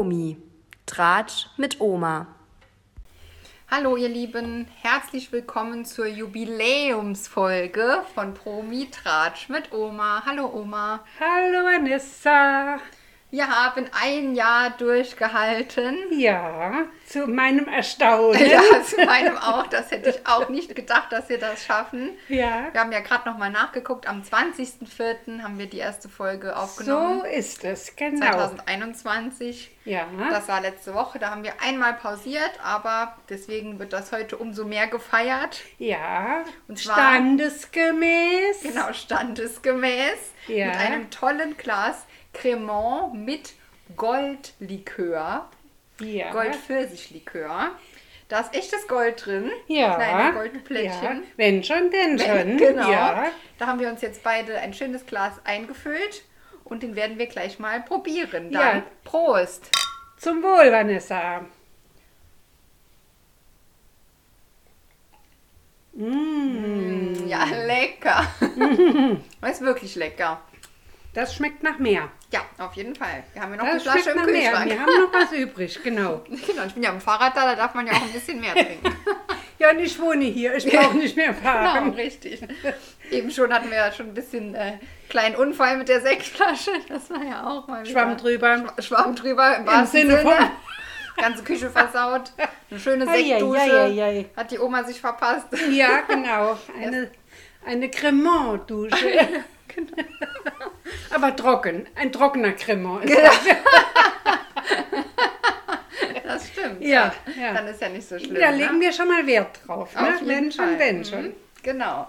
Promi. Tratsch mit Oma. Hallo ihr Lieben, herzlich willkommen zur Jubiläumsfolge von Promi Tratsch mit Oma. Hallo Oma. Hallo Vanessa. Wir haben ein Jahr durchgehalten. Ja, zu meinem Erstaunen. Ja, zu meinem auch. Das hätte ich auch nicht gedacht, dass wir das schaffen. Ja. Wir haben ja gerade nochmal nachgeguckt. Am 20.04. haben wir die erste Folge aufgenommen. So ist es, genau. 2021. Ja. Das war letzte Woche. Da haben wir einmal pausiert, aber deswegen wird das heute umso mehr gefeiert. Ja, Und zwar- standesgemäß. Genau, standesgemäß. Ja. Mit einem tollen Glas Cremant mit Goldlikör. Ja. Goldpfirsichlikör. Da ist echtes Gold drin. Ja. Kleine ja. Goldplättchen. Wenn schon, denn schon. Genau. Ja. Da haben wir uns jetzt beide ein schönes Glas eingefüllt und den werden wir gleich mal probieren. Dann Ja. Prost! Zum Wohl, Vanessa. Mm, Ja, lecker. Das ist wirklich lecker. Das schmeckt nach mehr. Ja, auf jeden Fall. Wir haben ja noch Das die Flasche im nach mehr. Kühlschrank. Wir haben noch was übrig, genau. Genau, ich bin ja am Fahrrad da, da darf man ja auch ein bisschen mehr trinken. Ja, und ich wohne hier. Ich brauche nicht mehr Genau, fahren. richtig. Eben schon hatten wir ja schon ein bisschen äh, kleinen Unfall mit der Sektflasche. Das war ja auch mal wieder. Schwamm drüber. Schwa- Schwamm drüber im wahrsten Sinne Sinne. von- Ganze Küche versaut. Eine schöne Sektdusche. Hat die Oma sich verpasst. Ja, genau. Eine, eine Cremant-Dusche. Aber trocken. Ein trockener Cremant. ist das. Das stimmt. Ja, ja. Dann ist ja nicht so schlimm. Da ne? legen wir schon mal Wert drauf. Auf Ne? Wenn schon, wenn schon. Mhm, Genau.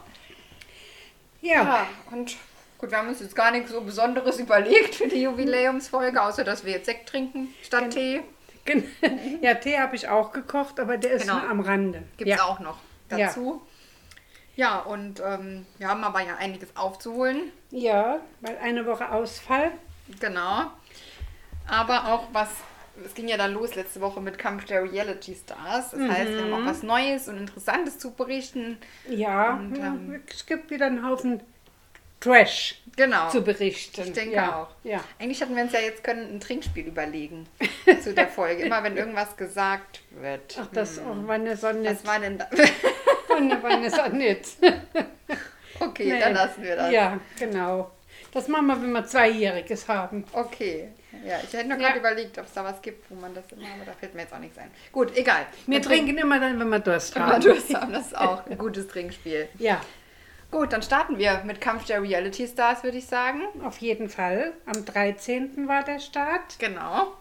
Ja. Ja, und gut, wir haben uns jetzt gar nichts so Besonderes überlegt für die Jubiläumsfolge, außer dass wir jetzt Sekt trinken statt Tee. gen- ja, Tee habe ich auch gekocht, aber der ist Genau. nur am Rande. Gibt es ja. auch noch dazu. Ja, und ähm, wir haben aber ja einiges aufzuholen. Ja, weil eine Woche Ausfall. Genau. Aber auch was, es ging ja dann los letzte Woche mit Kampf der Reality Stars. Das heißt, wir haben Mhm. auch was Neues und Interessantes zu berichten. Ja, Und, ähm, es gibt wieder einen Haufen Trash Genau. zu berichten. Ich denke ja. auch. Ja. Eigentlich hatten wir uns ja jetzt können ein Trinkspiel überlegen zu der Folge. Immer wenn irgendwas gesagt wird. Ach, das oh, Vanessa nicht. Was war denn da? Vanessa Vanessa nicht. Okay, Nee. dann lassen wir das. Ja, genau. Das machen wir, wenn wir Zweijähriges haben. Okay. Ja, ich hätte noch Ja. gerade überlegt, ob es da was gibt, wo man das immer, aber da fällt mir jetzt auch nichts ein. Gut, egal. Wir Dann trinken immer dann, wenn wir Durst Wenn wir haben. Durst haben, das ist auch ein gutes Trinkspiel. Ja, Gut, dann starten wir mit Kampf der Reality Stars, würde ich sagen. auf jeden Fall. Am 13. war der Start. Genau.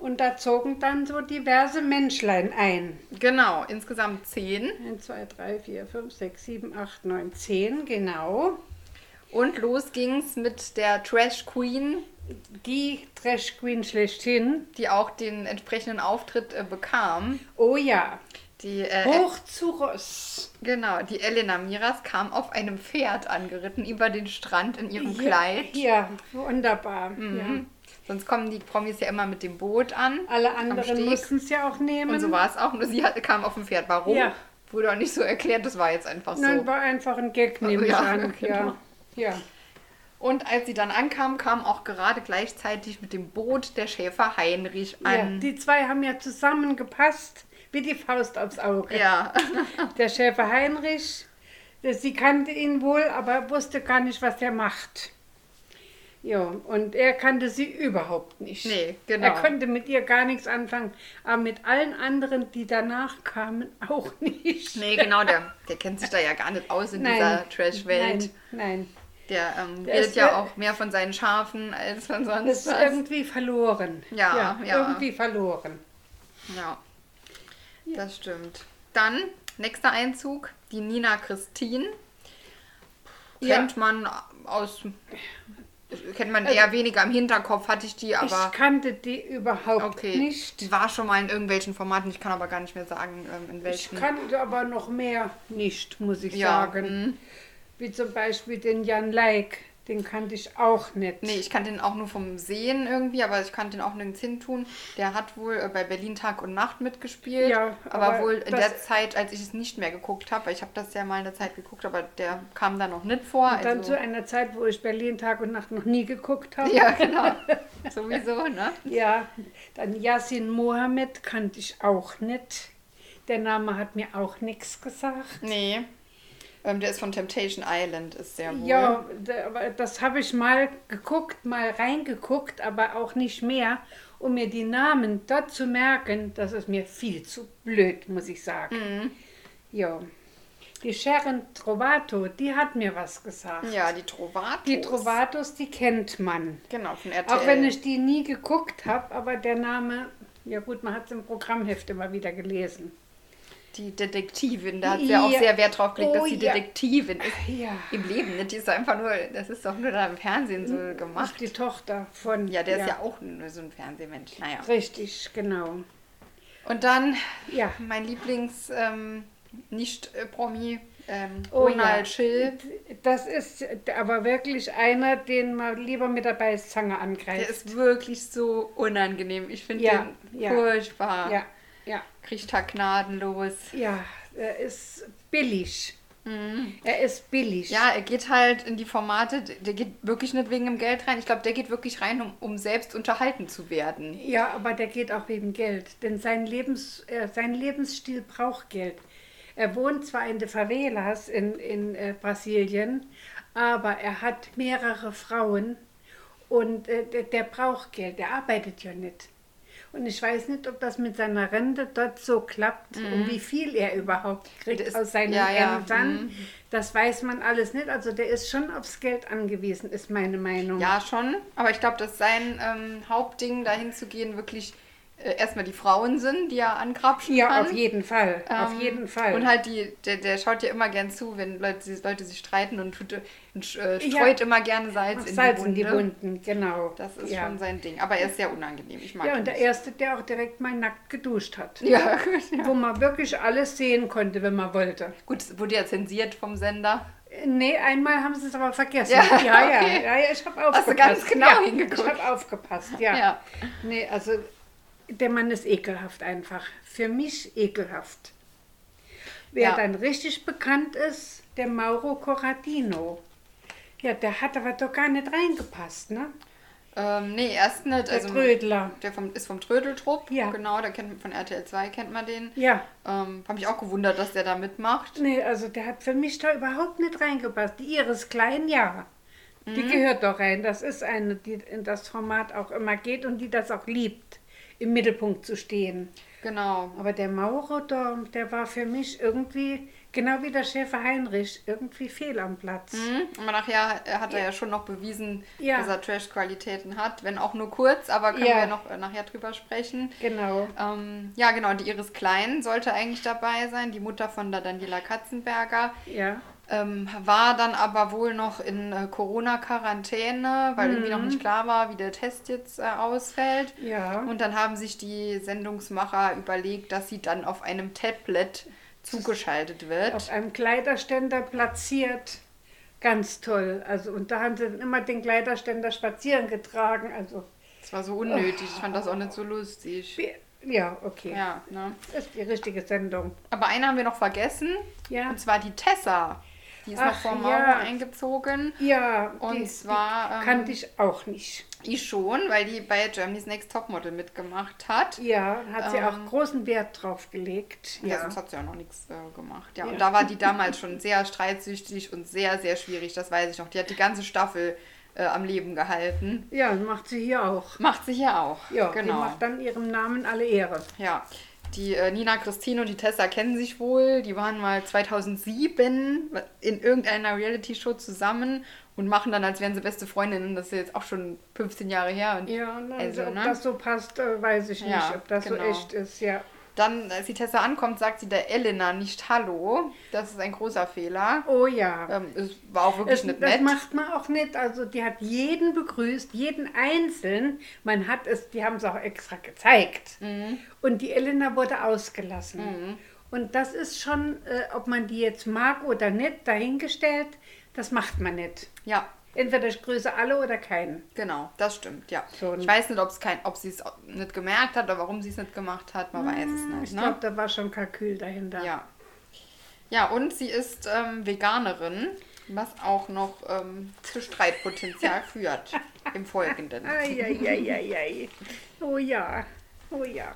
Und da zogen dann so diverse Menschlein ein. Genau, insgesamt zehn. 1, 2, 3, 4, 5, 6, 7, 8, 9, 10, genau. Und los ging's mit der Trash Queen, Die Trash Queen schlechthin. die auch den entsprechenden Auftritt äh, bekam. Oh ja, Die, äh, hoch zu Ross. genau, die Elena Miras kam auf einem Pferd angeritten über den Strand in ihrem Ja, Kleid. Ja, wunderbar. Mhm. Ja. Sonst kommen die Promis ja immer mit dem Boot an. Alle anderen mussten es ja auch nehmen. Und so war es auch. Nur sie hat, kam auf dem Pferd. Warum? Ja. Wurde auch nicht so erklärt. Das war jetzt einfach so. Nein, war einfach ein Gag, nehme ich Ja, an. genau. Ja, ja. Und als sie dann ankam, kam auch gerade gleichzeitig mit dem Boot der Schäfer Heinrich ja. an. Die zwei haben ja zusammengepasst, wie die Faust aufs Auge. Ja, Der Schäfer Heinrich, sie kannte ihn wohl, aber wusste gar nicht, was er macht. Ja, und er kannte sie überhaupt nicht. Nee, genau. Er konnte mit ihr gar nichts anfangen, aber mit allen anderen, die danach kamen, auch nicht. nee, genau, der, der kennt sich da ja gar nicht aus in dieser Trash-Welt. Nein, nein. Der ähm, Der redet ist ja ja- auch mehr von seinen Schafen als von Das sonst ist was. irgendwie verloren. Ja, ja. Irgendwie verloren. Ja, das stimmt. Dann, nächster Einzug, die Nina Christine. Ja. Kennt man aus, kennt man eher weniger im Hinterkopf, hatte ich die, aber ich kannte die überhaupt okay. nicht. Die war schon mal in irgendwelchen Formaten, ich kann aber gar nicht mehr sagen, ähm, in Ich welchen. kannte aber noch mehr nicht, muss ich Ja, sagen. mhm. Wie zum Beispiel den Jan Leik. Den kannte ich auch nicht. Nee, ich kannte den auch nur vom Sehen irgendwie, aber ich kannte den auch nirgends hin tun. Der hat wohl äh, bei Berlin Tag und Nacht mitgespielt. Ja, aber, aber wohl in der Zeit, als ich es nicht mehr geguckt habe, weil ich habe das ja mal in der Zeit geguckt, aber der kam da noch nicht vor. Und dann also, zu einer Zeit, wo ich Berlin Tag und Nacht noch nie geguckt habe. ja, genau. Sowieso, ne? Ja, dann Yasin Mohammed kannte ich auch nicht. Der Name hat mir auch nichts gesagt. Nee. Ähm, der ist von Temptation Island, ist der wohl. Ja, das habe ich mal geguckt, mal reingeguckt, aber auch nicht mehr, um mir die Namen dort zu merken. Das ist mir viel zu blöd, muss ich sagen. Mhm. Ja. Die Sharon Trovato, die hat mir was gesagt. Ja, die Trovatos. Die Trovatos, die kennt man. Genau, von RTL. Auch wenn ich die nie geguckt habe, aber der Name, ja gut, man hat es im Programmheft immer wieder gelesen. Die Detektivin, da hat sie ja auch sehr Wert drauf gelegt, Oh dass sie ja. Detektivin ist. Ja. Im Leben, nicht? Die ist einfach nur, das ist doch nur da im Fernsehen so Ach, gemacht. die Tochter von. Ja, der ist ja auch nur so ein Fernsehmensch. Naja. Richtig, genau. Und dann Ja. mein Lieblings ähm, Nicht-Promi, ähm, Oh Ronald ja. Schill. Das ist aber wirklich einer, den man lieber mit der Beißzange Der angreift. ist wirklich so unangenehm. Ich finde Ja, den furchtbar. ja, ja, Kriegt da gnadenlos. ja, er ist billig. Er ist billig. Mhm. Ja, er geht halt in die Formate, der geht wirklich nicht wegen dem Geld rein. Ich glaube, der geht wirklich rein, um, um selbst unterhalten zu werden. Ja, aber der geht auch wegen Geld. Denn sein, Lebens, äh, sein Lebensstil braucht Geld. Er wohnt zwar in den Favelas in, in äh, Brasilien, aber er hat mehrere Frauen und äh, der, der braucht Geld. Der arbeitet ja nicht. Und ich weiß nicht, ob das mit seiner Rente dort so klappt und wie viel er überhaupt kriegt Das aus seinen ja, ja, Ämtern. mhm. Das weiß man alles nicht. Also der ist schon aufs Geld angewiesen, ist meine Meinung. Ja, schon. Aber ich glaube, dass sein ähm, Hauptding, dahin zu gehen, wirklich erstmal die Frauen sind, die er angrapschen Ja, kann. auf jeden Fall. auf Ähm, jeden Fall. Und halt die, der, der schaut ja immer gern zu, wenn Leute, Leute sich streiten und, tut, und äh, Ja. streut immer gerne Salz, in, Salz die in die Wunde. Wunden, genau. Das ist ja. schon sein Ding. Aber er ist sehr unangenehm. Ich mag Ja, und der nicht. Erste, der auch direkt mal nackt geduscht hat. Ja, gut. Ja. Wo man wirklich alles sehen konnte, wenn man wollte. Gut, wurde ja zensiert vom Sender. Äh, Nee, einmal haben sie es aber vergessen. Ja, ja, ja, okay. ja, ja, ich habe aufgepasst. Hast du ganz genau ja, hingeguckt. Ich habe aufgepasst, ja. Ja. Nee, also der Mann ist ekelhaft einfach. Für mich ekelhaft. Wer Ja. dann richtig bekannt ist, der Mauro Corradino. Ja, der hat aber doch gar nicht reingepasst, ne? Ähm, nee, erst nicht. Der also, Trödler. Der vom, ist vom Trödeltrupp. Ja. Genau, der kennt von RTL 2 kennt man den. Ja, Ähm, hab mich auch gewundert, dass der da mitmacht. Nee, also der hat für mich da überhaupt nicht reingepasst. Die Iris Klein, ja. Die Mhm. gehört doch rein. Das ist eine, die in das Format auch immer geht und die das auch liebt, im Mittelpunkt zu stehen. Genau. Aber der Mauro, da, der war für mich irgendwie, genau wie der Schäfer Heinrich, irgendwie fehl am Platz. Mhm. Aber nachher hat er ja schon noch bewiesen, Ja. dass er Trash-Qualitäten hat. Wenn auch nur kurz, aber können Ja. wir noch äh, nachher drüber sprechen. Genau. Ähm, ja, genau, die Iris Klein sollte eigentlich dabei sein, die Mutter von der Daniela Katzenberger. Ja. Ähm, war dann aber wohl noch in äh, Corona-Quarantäne, weil irgendwie noch nicht klar war, wie der Test jetzt äh, ausfällt. Mhm. Ja. Und dann haben sich die Sendungsmacher überlegt, dass sie dann auf einem Tablet zugeschaltet wird. Auf einem Kleiderständer platziert. Ganz toll. Also, und da haben sie dann immer den Kleiderständer spazieren getragen. Also, Das war so unnötig. Ich fand das auch nicht so lustig. ja, okay. Ja, ne? Das ist die richtige Sendung. Aber eine haben wir noch vergessen. Ja. Und zwar die Tessa. Die ist noch Ach, vor ja. Mauro eingezogen. Ja, Und die, zwar, ähm, die kannte ich auch nicht. Ich schon, weil die bei Germany's Next Topmodel mitgemacht hat. Ja, hat sie Ähm, auch großen Wert drauf gelegt. Ja, Ja, sonst hat sie ja noch nichts äh, gemacht. Ja, Ja. und da war die damals schon sehr streitsüchtig und sehr, sehr schwierig. Das weiß ich noch. Die hat die ganze Staffel äh, am Leben gehalten. ja macht sie hier auch. Macht sie hier auch. Ja, die genau. macht dann ihrem Namen alle Ehre. Ja, die äh, Nina Christine und die Tessa kennen sich wohl. Die waren mal 2007 in irgendeiner Reality-Show zusammen und machen dann, als wären sie beste Freundinnen. Das ist jetzt auch schon 15 Jahre her. Und Ja, Also, ob ne? das so passt, äh, weiß ich nicht, Ja, ob das genau. so echt ist. Ja. Dann, als die Tessa ankommt, sagt sie der Elena nicht Hallo. Das ist ein großer Fehler. Oh ja. Ähm, es war auch wirklich Es, nicht das nett. macht man auch nicht. Also die hat jeden begrüßt, jeden einzeln. Man hat es, die haben es auch extra gezeigt. Mhm. Und die Elena wurde ausgelassen. Und das ist schon, äh, ob man die jetzt mag oder nicht, dahingestellt, das macht man nicht. Ja, Entweder ich grüße alle oder keinen. Genau, das stimmt, ja. So, ich weiß nicht, ob's kein, ob sie es nicht gemerkt hat oder warum sie es nicht gemacht hat, man weiß es nicht. Ich Ne? glaube, da war schon Kalkül dahinter. Ja. Ja, und sie ist ähm, Veganerin, was auch noch ähm, zu Streitpotenzial führt im Folgenden. Eieieiei. Oh ja, oh ja.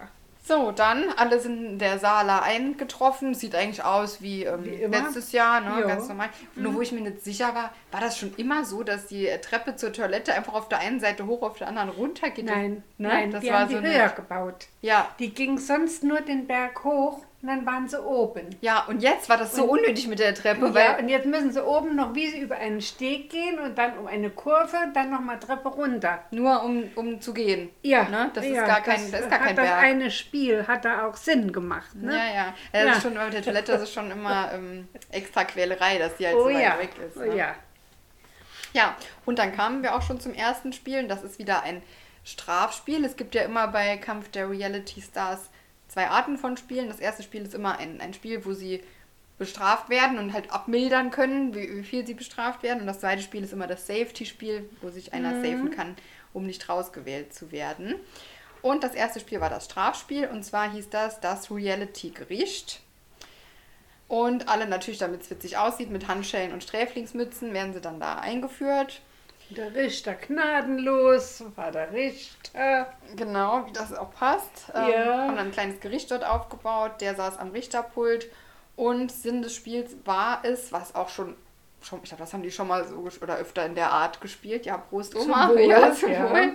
So, dann, alle sind in der Sala eingetroffen. Sieht eigentlich aus wie, ähm, Wie letztes Jahr, ne? Jo. ganz normal. Nur wo ich mir nicht sicher war, war das schon immer so, dass die Treppe zur Toilette einfach auf der einen Seite hoch, auf der anderen runter geht? Nein, ne? nein, das die war haben die so höher nett. gebaut. Ja, Die ging sonst nur den Berg hoch und dann waren sie oben. ja, und jetzt war das so unnötig mit der Treppe, Ja, weil und jetzt müssen sie oben noch wie sie über einen Steg gehen und dann um eine Kurve, dann nochmal Treppe runter. nur um, um zu gehen. Ja, Ne? Das ja, ist gar kein, das ist gar hat kein das Berg. eine Spiel hat da auch Sinn gemacht. Ne? Ja, ja. ja das Ja. Ist schon, mit der Toilette das ist schon immer ähm, extra Quälerei, dass die halt Oh so weit weg ist. oh Ne? ja. Ja, und dann kamen wir auch schon zum ersten Spiel. Und das ist wieder ein Strafspiel. Es gibt ja immer bei Kampf der Reality Stars zwei Arten von Spielen. Das erste Spiel ist immer ein, ein Spiel, wo sie bestraft werden und halt abmildern können, wie, wie viel sie bestraft werden. Und das zweite Spiel ist immer das Safety-Spiel, wo sich einer safen kann, um nicht rausgewählt zu werden. Und das erste Spiel war das Strafspiel. Und zwar hieß das das Reality-Gericht. Und alle natürlich, damit es witzig aussieht, mit Handschellen und Sträflingsmützen werden sie dann da eingeführt. Der Richter gnadenlos, war der Richter. Genau, wie das auch passt. Ähm, Ja. Haben dann ein kleines Gericht dort aufgebaut. Der saß am Richterpult. Und Sinn des Spiels war es, was auch schon, schon ich glaube, das haben die schon mal so oder öfter in der Art gespielt. Ja, Prost, Oma. Wohl, ja, zum ja. Wohl.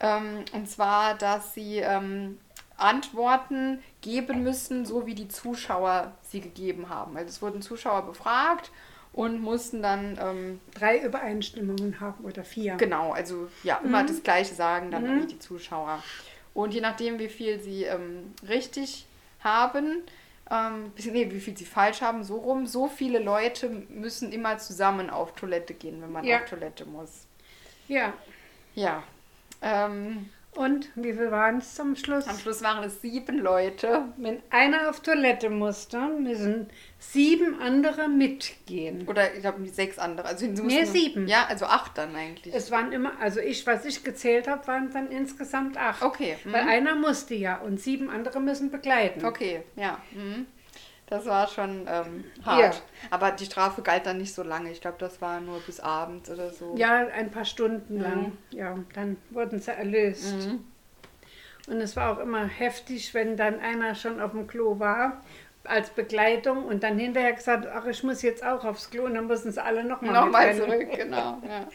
Ähm, und zwar, dass sie ähm, Antworten geben müssen, so wie die Zuschauer sie gegeben haben. Also es wurden Zuschauer befragt und mussten dann ähm, Drei Übereinstimmungen haben oder vier. Genau, also ja, immer das Gleiche sagen dann wie die Zuschauer. Und je nachdem, wie viel sie ähm, richtig haben, ähm, nee, wie viel sie falsch haben, so rum, so viele Leute müssen immer zusammen auf Toilette gehen, wenn man Ja. auf Toilette muss. Ja. Ja. Ähm, Und wie viel waren es zum Schluss? am Schluss waren es sieben Leute. Wenn einer auf Toilette musste, müssen sieben andere mitgehen. Oder ich glaube sechs andere. Also sie Nee, mussten- sieben. Ja, also acht dann eigentlich. Es waren immer, also ich, was ich gezählt habe, waren dann insgesamt acht. Okay, mhm. Weil einer musste ja und sieben andere müssen begleiten. Okay, ja. Mhm. Das war schon ähm, hart. Ja. Aber die Strafe galt dann nicht so lange. Ich glaube, das war nur bis abends oder so. Ja, ein paar Stunden Mhm. lang. Ja, dann wurden sie erlöst. Und es war auch immer heftig, wenn dann einer schon auf dem Klo war als Begleitung und dann hinterher gesagt, ach, ich muss jetzt auch aufs Klo und dann mussten sie alle nochmal Nochmal zurück, genau. Ja.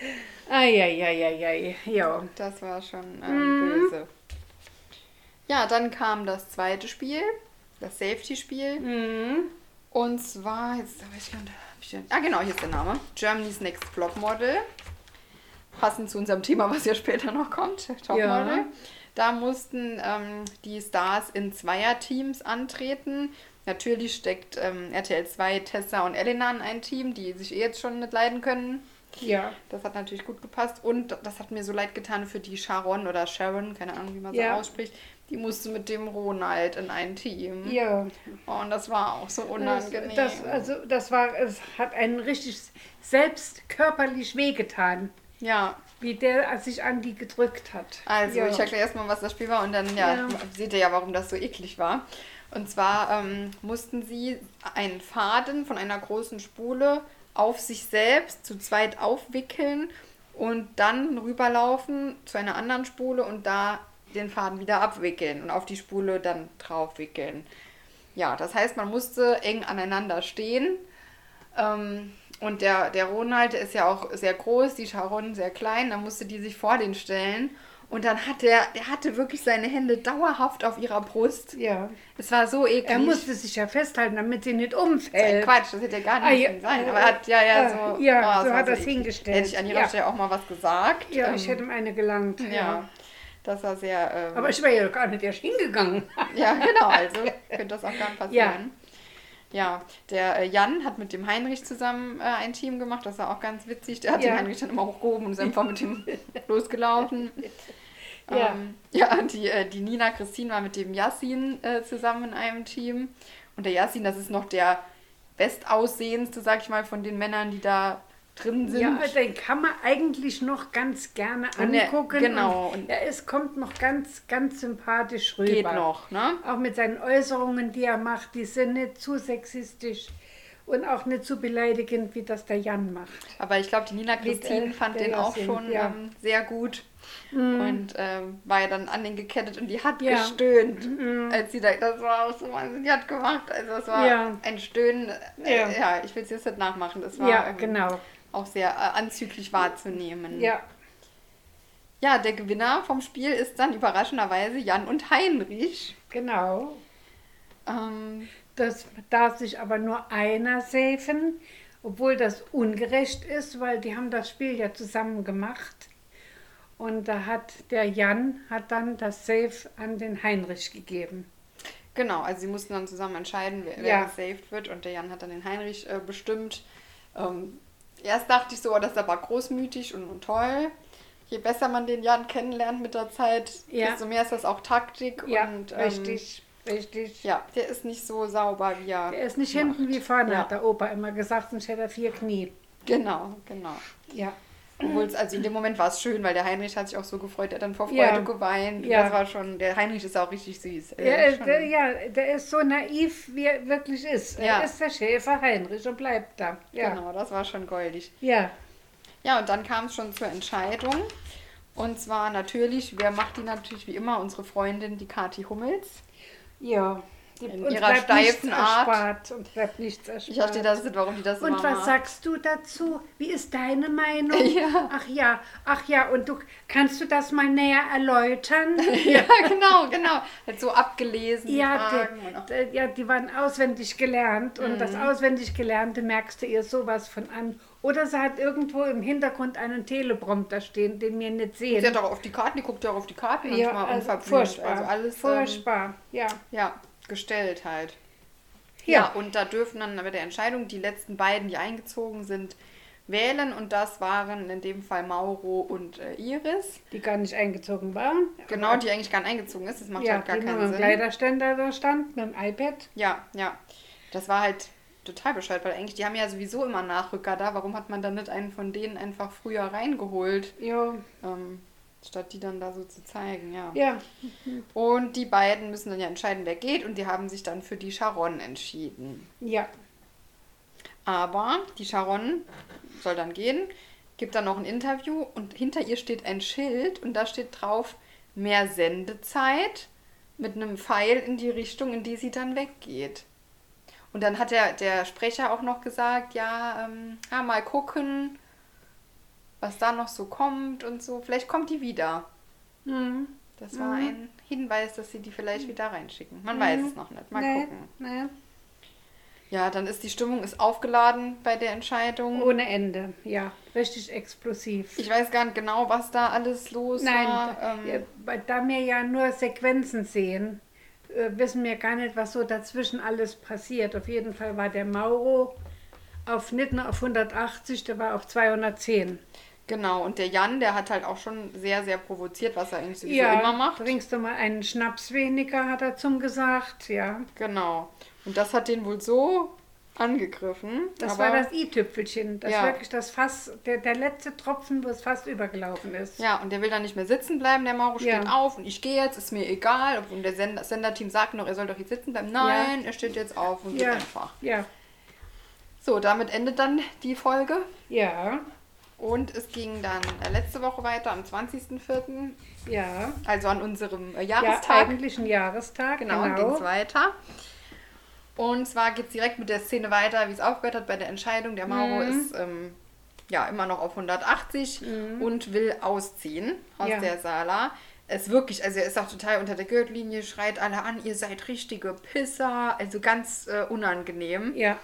Eieieiei, ja. Das war schon ähm, böse. Ja, dann kam das zweite Spiel, das Safety-Spiel. Mhm. Und zwar, jetzt habe ich hab denn- Ah, genau, hier ist der Name. Germany's Next Flop Model. Passend zu unserem Thema, was ja später noch kommt, Topmodel. Ja. Da mussten ähm, die Stars in Zweierteams antreten. Natürlich steckt ähm, RTL 2 Tessa und Elena in ein Team, die sich eh jetzt schon nicht leiden können. Ja, Das hat natürlich gut gepasst. Und das hat mir so leid getan für die Sharon oder Sharon, keine Ahnung, wie man so Ja. ausspricht. Die musste mit dem Ronald in ein Team. ja. Oh, und das war auch so Das, unangenehm. das, also, das war, es hat einen richtig selbst körperlich wehgetan, ja, wie der sich an die gedrückt hat. also ja. ich erkläre erstmal, was das Spiel war und dann ja, Ja. seht ihr ja, warum das so eklig war. Und zwar ähm, mussten sie einen Faden von einer großen Spule auf sich selbst zu zweit aufwickeln und dann rüberlaufen zu einer anderen Spule und da den Faden wieder abwickeln und auf die Spule dann drauf wickeln. Ja, das heißt, man musste eng aneinander stehen. Ähm, und der, der Ronald, ist ja auch sehr groß, die Sharon sehr klein, da musste die sich vor den stellen. Und dann hat der, der hatte wirklich seine Hände dauerhaft auf ihrer Brust. Ja. Es war so eklig. Er musste sich ja festhalten, damit sie nicht Das umfällt. Quatsch, das hätte ja gar Ah, nicht ja, sein. Aber er hat ja, ja, so. ja, es so hat er's eklig. hingestellt. Hätte ich an ihrer Ja. Stelle auch mal was gesagt. Ja, Ähm, ich hätte ihm eine gelangt. ja. Ja. Das war sehr. Ähm, Aber ich wäre ja gar nicht erst hingegangen. Ja, genau, also könnte das auch gar nicht passieren. Ja, der äh, Jan hat mit dem Heinrich zusammen äh, ein Team gemacht, das war auch ganz witzig. Der hat Ja. den Heinrich dann immer hochgehoben und ist einfach mit ihm losgelaufen. Ja. ähm, ja die, äh, die Nina Christine war mit dem Yassin äh, zusammen in einem Team. Und der Yassin, das ist noch der bestaussehendste, sag ich mal, von den Männern, die da drin sind. Ja, den kann man eigentlich noch ganz gerne er- angucken. genau. Und er ist, kommt noch ganz, ganz sympathisch rüber. Geht noch, ne? Auch mit seinen Äußerungen, die er macht, die sind nicht zu sexistisch und auch nicht zu beleidigend, wie das der Jan macht. Aber ich glaube, die Nina Christine der- fand der den ja auch singt, schon ja. Ähm, sehr gut und ähm, war ja dann an den gekettet und die hat Ja. Gestöhnt, als sie da, das war auch so, also die hat gemacht, also es war Ja. ein Stöhnen, äh, Ja. ja. ich will es jetzt nicht nachmachen, das war Ja, ähm, genau. Auch sehr äh, anzüglich wahrzunehmen. Ja, ja, der Gewinner vom Spiel ist dann überraschenderweise Jan und Heinrich. genau. Ähm, Das darf sich aber nur einer safen, obwohl das ungerecht ist, weil die haben das Spiel ja zusammen gemacht. Und da hat der Jan hat dann das Safe an den Heinrich gegeben. Genau, also sie mussten dann zusammen entscheiden, wer, Ja. gesaved wird und der Jan hat dann den Heinrich äh, bestimmt. Ähm, erst dachte ich so, oh, das ist aber großmütig und, und toll. Je besser man den Jan kennenlernt mit der Zeit, Ja. desto mehr ist das auch Taktik Ja, und ähm, richtig, richtig. ja, der ist nicht so sauber wie er. Der ist nicht macht. hinten wie vorne, Ja. hat der Opa immer gesagt, sonst hätte er vier Knie. Genau, genau. Ja, Obwohl es, also in dem Moment war es schön, weil der Heinrich hat sich auch so gefreut, der hat dann vor Freude Ja. geweint. Ja. Das war schon, der Heinrich ist auch richtig süß. Der, ist- der, ja, der ist so naiv, wie er wirklich ist. Ja. Er ist der Schäfer Heinrich und bleibt da. Ja, Genau, das war schon goldig. ja. Ja, und dann kam es schon zur Entscheidung. Und zwar natürlich, wer macht die natürlich wie immer? Unsere Freundin, die Kathi Hummels. ja. Die, In ihrer steifen Art. Erspart. Und bleibt nichts erspart. Ich verstehe das nicht, warum die das Und immer was macht. sagst du dazu? Wie ist deine Meinung? Ja. Ach ja, ach ja, und du kannst du das mal näher erläutern? Ja, genau, genau. Hat so abgelesen, Ja, und die, die, ja, die waren auswendig gelernt und Mhm. das auswendig Gelernte merkst du ihr sowas von an. Oder sie hat irgendwo im Hintergrund einen Teleprompter stehen, den wir nicht sehen. Sie hat auch auf die Karten, die guckt ja auch auf die Karten ja, manchmal also unverblümt. furchtbar. Also alles ähm, furchtbar, ja. ja, gestellt halt. Ja. Ja, und da dürfen dann bei der Entscheidung die letzten beiden, die eingezogen sind, wählen. Und das waren in dem Fall Mauro und äh, Iris. Die gar nicht eingezogen waren. Genau, die eigentlich gar nicht eingezogen ist. Das macht ja, halt gar die keinen mit dem Sinn. Kleiderständer da stand, mit dem iPad. Ja, ja. Das war halt total bescheuert, weil eigentlich, die haben ja sowieso immer Nachrücker da. Warum hat man dann nicht einen von denen einfach früher reingeholt, Ja, ähm, statt die dann da so zu zeigen, ja. ja, Und die beiden müssen dann ja entscheiden, wer geht und die haben sich dann für die Sharon entschieden. ja. Aber die Sharon soll dann gehen, gibt dann noch ein Interview und hinter ihr steht ein Schild und da steht drauf mehr Sendezeit mit einem Pfeil in die Richtung, in die sie dann weggeht. Und dann hat der, der Sprecher auch noch gesagt, ja, ähm, ja, mal gucken, was da noch so kommt und so. Vielleicht kommt die wieder. Mhm. Das war ein Hinweis, dass sie die vielleicht wieder reinschicken. Man weiß es noch nicht. Mal nee, gucken. Nee. Ja, dann ist die Stimmung ist aufgeladen bei der Entscheidung. Ohne Ende, ja. Richtig explosiv. Ich weiß gar nicht genau, was da alles los Nein, war. da, Ähm, ja, da wir ja nur Sequenzen sehen, äh, wissen wir gar nicht, was so dazwischen alles passiert. Auf jeden Fall war der Mauro auf nicht nur auf 180, der war auf 210. Genau, und der Jan, der hat halt auch schon sehr, sehr provoziert, was er eigentlich sowieso immer macht. trinkst du mal einen Schnaps weniger, hat er zum gesagt, ja. Genau. Und das hat den wohl so angegriffen. Das war das i-Tüpfelchen, das Ja. wirklich das Fass, der, der letzte Tropfen, wo es fast übergelaufen ist. Ja, und der will dann nicht mehr sitzen bleiben. Der Mauro steht Ja. auf und ich gehe jetzt, ist mir egal. Und der Sender, Senderteam sagt noch, er soll doch jetzt sitzen bleiben. Nein, er steht jetzt auf und geht Ja, einfach. ja, So, damit endet dann die Folge. ja, Und es ging dann äh, letzte Woche weiter am 20.04., ja. also an unserem äh, Ja, Jahrestag. eigentlich ein Jahrestag, genau, genau. ging es weiter. Und zwar geht es direkt mit der Szene weiter, wie es aufgehört hat bei der Entscheidung. Der Mauro Mhm. ist ähm, ja immer noch auf 180 und will ausziehen aus Ja. der Sala. Es wirklich, also er ist auch total unter der Gürtellinie, schreit alle an, ihr seid richtige Pisser, also ganz äh, unangenehm. Ja,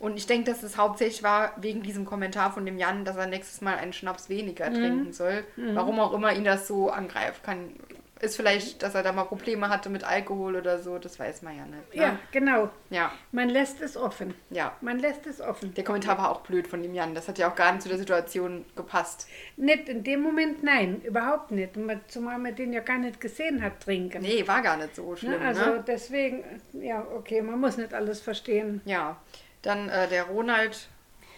Und ich denke, dass es hauptsächlich war wegen diesem Kommentar von dem Jan, dass er nächstes Mal einen Schnaps weniger Mhm. trinken soll. Warum auch immer ihn das so angreift. Kann, ist vielleicht, dass er da mal Probleme hatte mit Alkohol oder so, das weiß man ja nicht. Ne? ja, genau. ja. Man lässt es offen. Ja. Man lässt es offen. Der Kommentar war auch blöd von dem Jan. Das hat ja auch gar nicht zu der Situation gepasst. Nicht in dem Moment, nein, überhaupt nicht. Zumal man den ja gar nicht gesehen hat trinken. Nee, war gar nicht so Ne, schlimm. also ne? deswegen, ja, okay, man muss nicht alles verstehen. Ja. Dann äh, der Ronald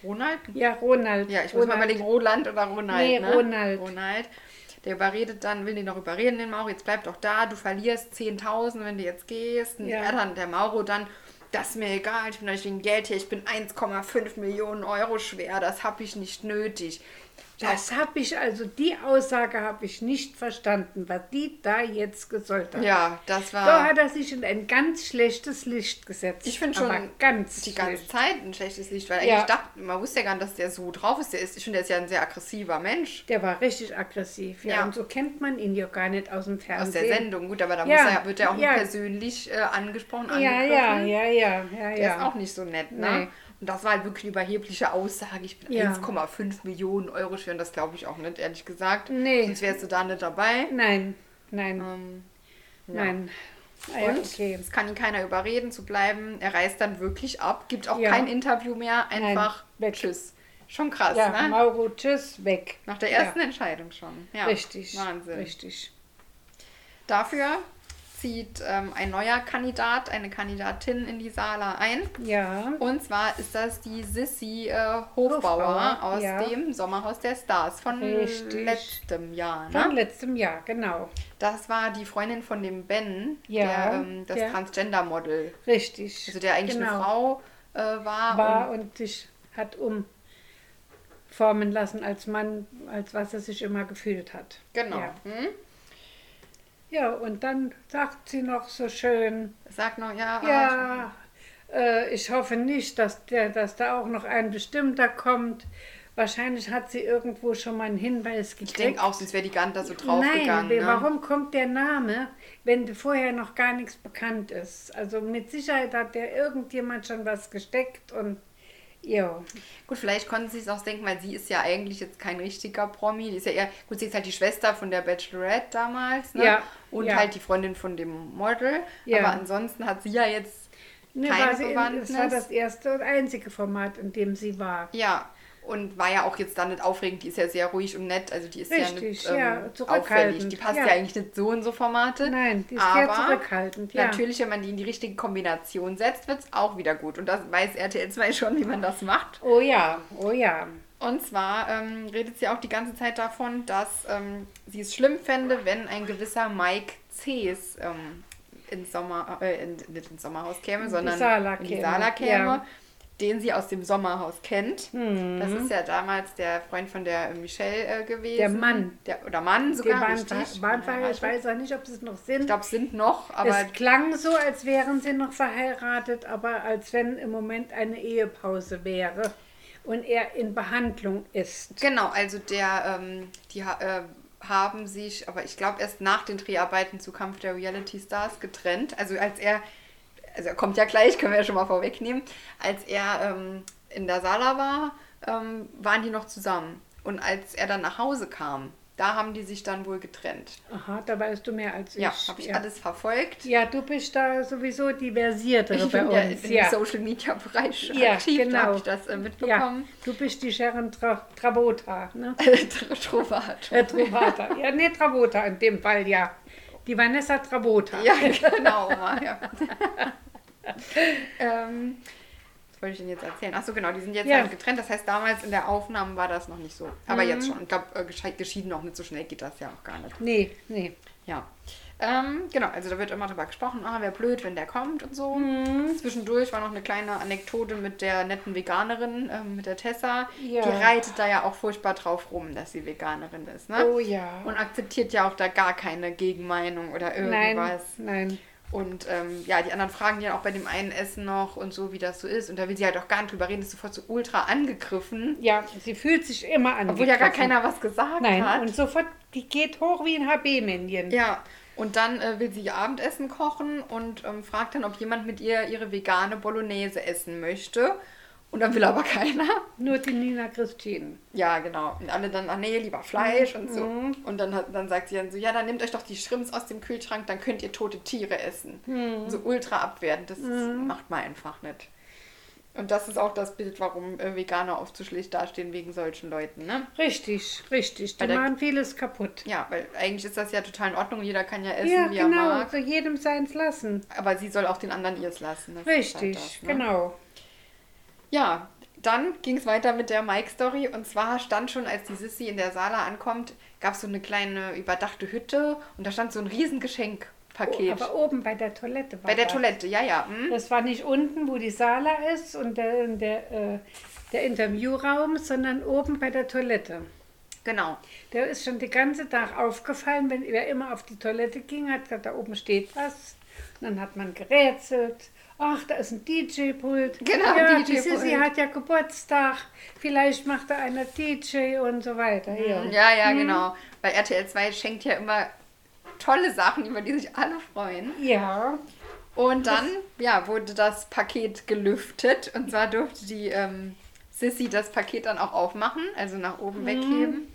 Ronald? Ja, Ronald. Ja, ich muss mal Ronald. überlegen, Roland oder Ronald. Nee, ne? Ronald. Ronald. Der überredet dann, will den noch überreden, den Mauro, jetzt bleib doch da, du verlierst 10.000, wenn du jetzt gehst. Und Ja. er dann, der Mauro dann, das ist mir egal, ich bin euch wegen Geld hier, ich bin 1,5 Millionen Euro schwer, das habe ich nicht nötig. Das habe ich, also die Aussage habe ich nicht verstanden, was die da jetzt gesollt hat. Ja, das Da war hat er sich in ein ganz schlechtes Licht gesetzt. Ich finde schon ganz die ganze schlecht. Zeit ein schlechtes Licht, weil Ja. eigentlich dachte, man wusste ja gar nicht, dass der so drauf ist. Der ist ich finde, der ist ja ein sehr aggressiver Mensch. Der war richtig aggressiv. Ja, Ja. und so kennt man ihn ja gar nicht aus dem Aus Fernsehen. der Sendung, gut, aber da Ja, muss er, wird er auch persönlich äh, angesprochen, Ja, angegriffen. ja, ja, ja, ja, Der ist auch nicht so nett, ne? Nee. Und das war halt wirklich eine überhebliche Aussage. Ich bin Ja. 1,5 Millionen Euro schwer und das glaube ich auch nicht, ehrlich gesagt. Nee. Sonst wärst du da nicht dabei. Nein, nein, Ähm, nein. Ja, und okay. es kann ihn keiner überreden zu bleiben. Er reist dann wirklich ab, gibt auch Ja. kein Interview mehr, einfach weg. Tschüss. Schon krass, Ja, ne? Mauro, tschüss, weg. Nach der ersten Entscheidung schon. Ja, Richtig. Wahnsinn. Richtig. Dafür zieht ähm, ein neuer Kandidat, eine Kandidatin in die Sala ein. Ja. Und zwar ist das die Sissy äh, Hofbauer, Hofbauer, aus ja. dem Sommerhaus der Stars von Richtig. letztem Jahr. Von Ne? letztem Jahr, genau. Das war die Freundin von dem Ben, Ja, der, ähm, das der- Transgender-Model. Richtig. Also der eigentlich genau. eine Frau äh, war. war und, und sich hat umformen lassen als Mann, als was er sich immer gefühlt hat. genau. Ja. Hm? Ja, und dann sagt sie noch so schön, Sag noch, ja, ja, äh, ich hoffe nicht, dass, der, dass da auch noch ein bestimmter kommt. Wahrscheinlich hat sie irgendwo schon mal einen Hinweis gekriegt. ich denke auch, sonst wäre die Ganta so Nein, draufgegangen. we- ne? warum kommt der Name, wenn vorher noch gar nichts bekannt ist? Also mit Sicherheit hat der irgendjemand schon was gesteckt und ja. Gut, vielleicht konnten sie es auch denken, weil sie ist ja eigentlich jetzt kein richtiger Promi. Die ist ja eher, gut, sie ist halt die Schwester von der Bachelorette damals, ne? Ja, Und ja. halt die Freundin von dem Model. Ja. Aber ansonsten hat sie ja jetzt Ne, keine war sie in, es war das erste und einzige Format, in dem sie war. ja, und war ja auch jetzt dann nicht aufregend. Die ist ja sehr ruhig und nett. Also die ist ja Richtig, nicht ähm, ja, auffällig. zurückhaltend, Die passt ja. ja. eigentlich nicht so in so Formate. Nein, die ist sehr aber zurückhaltend. Ja. Natürlich, wenn man die in die richtige Kombination setzt, wird es auch wieder gut. Und das weiß RTL 2 schon, wie man das macht. Oh ja, oh ja. Und zwar ähm, redet sie auch die ganze Zeit davon, dass ähm, sie es schlimm fände, wenn ein gewisser Mike Cees ähm, ins, Sommer, äh, in, nicht ins Sommerhaus käme, die sondern Sala in die käme, Sala käme, ja. Den sie aus dem Sommerhaus kennt. Mhm. Das ist ja damals der Freund von der äh, Michelle äh, gewesen. Der Mann. Der, oder Mann sogar, richtig. waren verheiratet. Ich weiß auch nicht, ob sie es noch sind. Ich glaube, es sind noch, aber es klang so, als wären sie noch verheiratet, aber als wenn im Moment eine Ehepause wäre und er in Behandlung ist. Genau, also der, ähm, die äh, haben sich, aber ich glaube erst nach den Dreharbeiten zu Kampf der Reality Stars getrennt. Also als er, also er kommt ja gleich, können wir ja schon mal vorwegnehmen, als er ähm, in der Sala war, ähm, waren die noch zusammen. Und als er dann nach Hause kam, da haben die sich dann wohl getrennt. Aha, da weißt du mehr als ich. Ja, habe ich ja. alles verfolgt. Ja, du bist da sowieso die Versiertere Ich bei bin ja uns. im Ja, Social Media Bereich Ja, aktiv, da genau. habe ich das äh, ja, mitbekommen. du bist die Sharon Tra Trabota, ne? Trovato. Äh, Trovata. Ja, nee, Trabota in dem Fall, ja. Die Vanessa Trabota. Ja, genau. Ja. ähm, was wollte ich denn jetzt erzählen? Achso, genau, die sind jetzt Ja. halt getrennt. Das heißt, damals in der Aufnahme war das noch nicht so. Aber jetzt schon. Ich glaube, äh, geschieden auch nicht so schnell geht das ja auch gar nicht. Nee, nee. Ja. Ähm, genau, also da wird immer drüber gesprochen, ah, wäre blöd, wenn der kommt und so. Mhm. Zwischendurch war noch eine kleine Anekdote mit der netten Veganerin, ähm, mit der Tessa. Ja. Die reitet da ja auch furchtbar drauf rum, dass sie Veganerin ist. Ne? Oh ja. Und akzeptiert ja auch da gar keine Gegenmeinung oder Nein, irgendwas. nein. Und ähm, ja, die anderen fragen dann auch bei dem einen Essen noch und so, wie das so ist. Und da will sie halt auch gar nicht drüber reden, ist sofort so ultra angegriffen. Ja, sie fühlt sich immer an. Obwohl ja gar keiner was gesagt Nein, hat. und sofort, die geht hoch wie ein HB-Männchen. ja, und dann äh, will sie ihr Abendessen kochen und ähm, fragt dann, ob jemand mit ihr ihre vegane Bolognese essen möchte. Und dann will aber keiner. Nur die Nina Christine. Ja, genau. Und alle dann, ach nee, lieber Fleisch und so. Mhm. Und dann, dann sagt sie dann so, ja, dann nehmt euch doch die Shrimps aus dem Kühlschrank, dann könnt ihr tote Tiere essen. Mhm. So ultra abwertend, das macht man einfach nicht. Und das ist auch das Bild, warum äh, Veganer oft so schlecht dastehen wegen solchen Leuten, ne? Richtig, richtig. Die Weil machen vieles kaputt. Ja, weil eigentlich ist das ja total in Ordnung, jeder kann ja essen, Ja, wie er genau. mag. So jedem seins lassen. Aber sie soll auch den anderen ihrs lassen. ist Richtig, halt das, ne? genau. Ja, dann ging es weiter mit der Mike-Story. Und zwar stand schon, als die Sissy in der Sala ankommt, gab es so eine kleine überdachte Hütte und da stand so ein riesen Geschenkpaket. Oh, aber oben bei der Toilette war Bei der das. Toilette, ja, ja. Hm? Das war nicht unten, wo die Sala ist und der, der, äh, der Interviewraum, sondern oben bei der Toilette. Genau. Der ist schon den ganzen Tag aufgefallen, wenn wer immer auf die Toilette ging, hat gesagt, da oben steht was. Und dann hat man gerätselt. Ach, da ist ein DJ-Pult. Genau, ja, DJ-Pult. die Sissi hat ja Geburtstag. Vielleicht macht er einer DJ und so weiter. Ja, Ja, ja, genau. Weil RTL 2 schenkt ja immer tolle Sachen, über die sich alle freuen. ja. Und dann, ja, wurde das Paket gelüftet. Und zwar durfte die ähm, Sissy das Paket dann auch aufmachen, also nach Mhm. oben wegheben.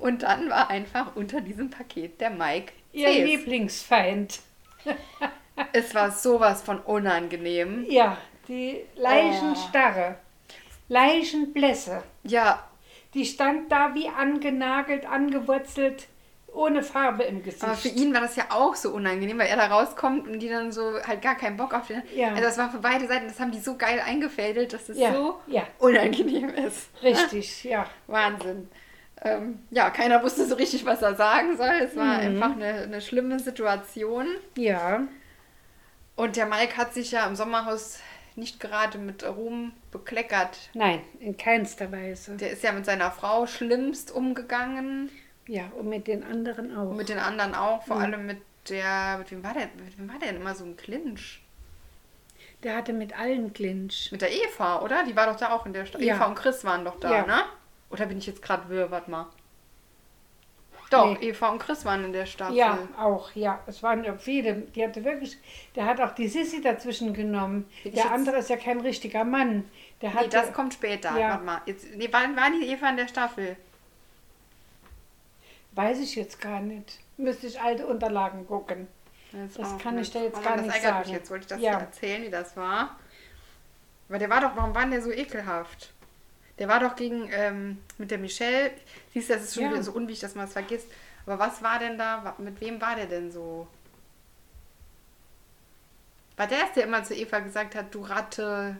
Und dann war einfach unter diesem Paket der Mike ihr Zes. Lieblingsfeind. Es war sowas von unangenehm. Ja, die Leichenstarre. Leichenblässe. Ja, Die stand da wie angenagelt, angewurzelt, ohne Farbe im Gesicht. aber für ihn war das ja auch so unangenehm, weil er da rauskommt und die dann so halt gar keinen Bock auf den. Ja. Also das war für beide Seiten, das haben die so geil eingefädelt, dass es Ja, so ja. unangenehm ist. Richtig, ja. Wahnsinn. Ähm, ja, keiner wusste so richtig, was er sagen soll. Es war Mhm. einfach eine, eine schlimme Situation. Ja, Und der Mike hat sich ja im Sommerhaus nicht gerade mit Ruhm bekleckert. nein, in keinster Weise. Der ist ja mit seiner Frau schlimmst umgegangen. Ja, und mit den anderen auch. Und mit den anderen auch. Mhm. Vor allem mit der. Mit wem war der? Mit wem war der denn immer so ein Clinch? Der hatte mit allen Clinch. Mit der Eva, oder? Die war doch da auch in der Stadt. Ja. Eva und Chris waren doch da, Ja. ne? Oder bin ich jetzt gerade wirr? Warte mal. Doch, Nee. Eva und Chris waren in der Staffel. Ja, auch, ja. Es waren ja viele. Die hatte wirklich, der hat auch die Sissi dazwischen genommen. Bin Der andere ist ja kein richtiger Mann. Der Nee, hat das kommt später. Ja. Warte mal. Jetzt, nee, war, war die Eva in der Staffel? Weiß ich jetzt gar nicht. Müsste ich alte Unterlagen gucken. Das auch kann ich nicht. da jetzt Oh gar Mann, nicht das ärgert sagen. mich jetzt. Wollte ich das Ja. dir erzählen, wie das war? Aber der war doch, warum war der so ekelhaft? Der war doch gegen, ähm, mit der Michelle. Siehst du, das ist schon Ja. wieder so unwichtig, dass man es vergisst. Aber was war denn da, mit wem war der denn so? War der es, der immer zu Eva gesagt hat, du Ratte?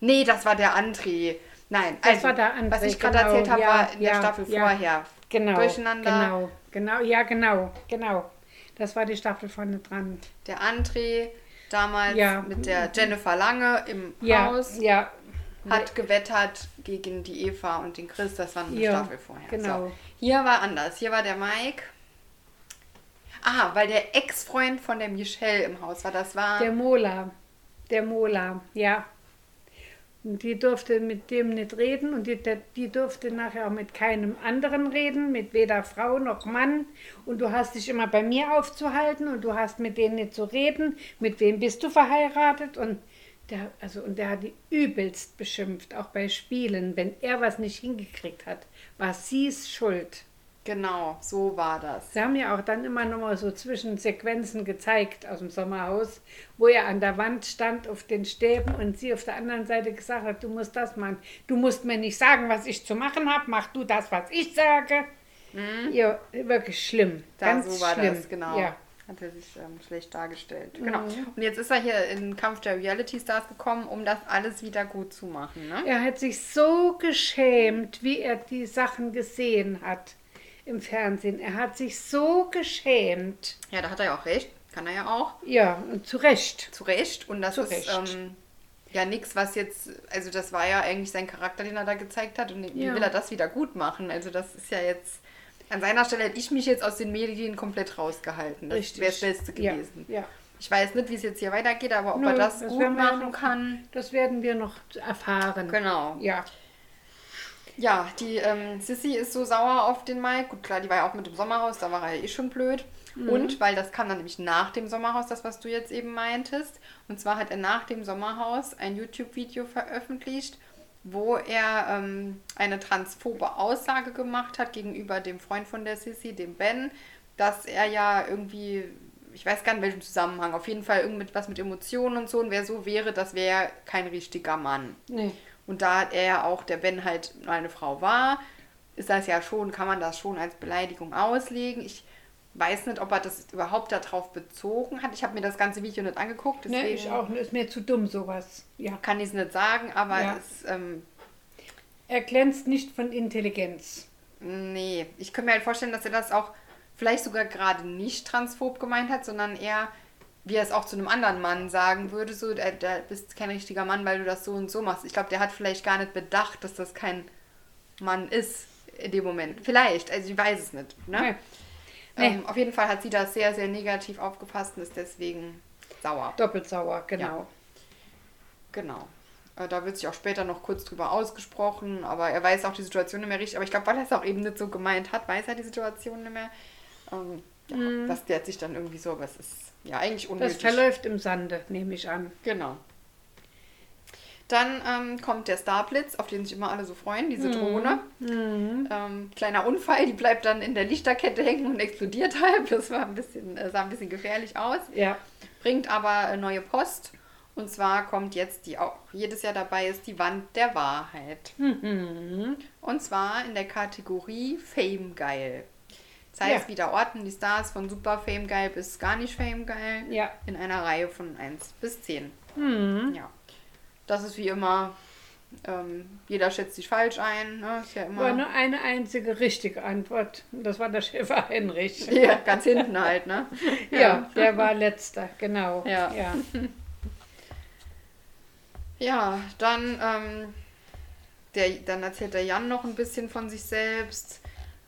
Nee, das war der André. Nein, Das also, war der André, was ich gerade genau, erzählt habe, ja, war in der Staffel vorher. Genau. Durcheinander. Genau, genau, ja, genau, genau. Das war die Staffel vorne dran. Der André, damals Ja. mit der Jennifer Lange im Ja, Haus, ja, hat gewettert gegen die Eva und den Chris. Das war eine Ja, Staffel vorher. genau. So. Hier war anders. Hier war der Mike. Ah, weil der Ex-Freund von der Michelle im Haus war. Das war. der Mola. Der Mola, ja. Und die durfte mit dem nicht reden und die, die durfte nachher auch mit keinem anderen reden, mit weder Frau noch Mann. Und du hast dich immer bei mir aufzuhalten und du hast mit denen nicht zu reden. Mit wem bist du verheiratet? Und der, also, und der hat die übelst beschimpft, auch bei Spielen. Wenn er was nicht hingekriegt hat, war sie's schuld. Genau, so war das. Sie haben ja auch dann immer noch mal so Zwischensequenzen gezeigt aus dem Sommerhaus, wo er an der Wand stand auf den Stäben und sie auf der anderen Seite gesagt hat, du musst das machen. Du musst mir nicht sagen, was ich zu machen habe, mach du das, was ich sage. Ja, wirklich schlimm. Mhm. Da, Ganz so war schlimm. das, genau. Ja. Hat er sich ähm, schlecht dargestellt. Genau. Und jetzt ist er hier in Kampf der Reality Stars gekommen, um das alles wieder gut zu machen. Ne? Er hat sich so geschämt, wie er die Sachen gesehen hat im Fernsehen. Er hat sich so geschämt. Ja, da hat er ja auch recht. Kann er ja auch. Ja, und zu Recht. Zu Recht. Und das Zu ist Recht. ähm, ja nichts, was jetzt, also das war ja eigentlich sein Charakter, den er da gezeigt hat. Und wie Ja. will er das wieder gut machen? Also das ist ja jetzt, an seiner Stelle hätte ich mich jetzt aus den Medien komplett rausgehalten. Das Richtig. wäre das Beste Ja, gewesen. ja. Ich weiß nicht, wie es jetzt hier weitergeht, aber ob Nö, er das, das gut ja machen noch- kann. Das werden wir noch erfahren. Genau. Ja. Ja, die ähm, Sissy ist so sauer auf den Mike. Gut, klar, die war ja auch mit dem Sommerhaus, da war er ja eh schon blöd. Und weil das kam dann nämlich nach dem Sommerhaus, das, was du jetzt eben meintest. Und zwar hat er nach dem Sommerhaus ein YouTube-Video veröffentlicht, wo er ähm, eine transphobe Aussage gemacht hat gegenüber dem Freund von der Sissy, dem Ben, dass er ja irgendwie, ich weiß gar nicht in welchem Zusammenhang, auf jeden Fall irgendwas mit Emotionen und so. Und wer so wäre, das wäre kein richtiger Mann. Nee. Und da er ja auch, der Ben halt eine Frau war, ist das ja schon, kann man das schon als Beleidigung auslegen. Ich weiß nicht, ob er das überhaupt darauf bezogen hat. Ich habe mir das ganze Video nicht angeguckt, deswegen Nee, ich auch nicht. Ist mir zu dumm, sowas. Ja. kann ich es nicht sagen, aber Ja. es, ähm, Er glänzt nicht von Intelligenz. Nee, ich könnte mir halt vorstellen, dass er das auch vielleicht sogar gerade nicht transphob gemeint hat, sondern eher, wie er es auch zu einem anderen Mann sagen würde, so, der, der bist kein richtiger Mann, weil du das so und so machst. Ich glaube, der hat vielleicht gar nicht bedacht, dass das kein Mann ist in dem Moment. Vielleicht, also ich weiß es nicht. Ne? Nee. Ähm, auf jeden Fall hat sie das sehr, sehr negativ aufgefasst und ist deswegen sauer. Doppelt sauer, genau. Ja. Genau. Äh, Da wird sich auch später noch kurz drüber ausgesprochen, aber er weiß auch die Situation nicht mehr richtig. Aber ich glaube, weil er es auch eben nicht so gemeint hat, weiß er die Situation nicht mehr. Ähm, ja, Das klärt sich dann irgendwie so, aber es ist ja eigentlich Das unnötig. verläuft im Sande, nehme ich an. Genau. Dann ähm, kommt der Starblitz, auf den sich immer alle so freuen, diese Drohne. Ähm, kleiner Unfall, die bleibt dann in der Lichterkette hängen und explodiert halb. Das war ein bisschen, äh, sah ein bisschen gefährlich aus. Ja. Bringt aber äh, neue Post. Und zwar kommt jetzt, die auch jedes Jahr dabei ist, die Wand der Wahrheit. Und zwar in der Kategorie Fame Geil. Das heißt, Ja. wieder orten die Stars von super Fame Geil bis gar nicht Fame Geil Ja. in einer Reihe von 1 bis 10. Mhm. Ja. Das ist wie immer, ähm, jeder schätzt sich falsch ein. Ne? Ist ja War immer nur eine einzige richtige Antwort. Das war der Schäfer Heinrich. ja, ganz hinten halt, ne? Ja, der war letzter, genau. Ja. ja. Ja, dann, ähm, der, dann erzählt der Jan noch ein bisschen von sich selbst,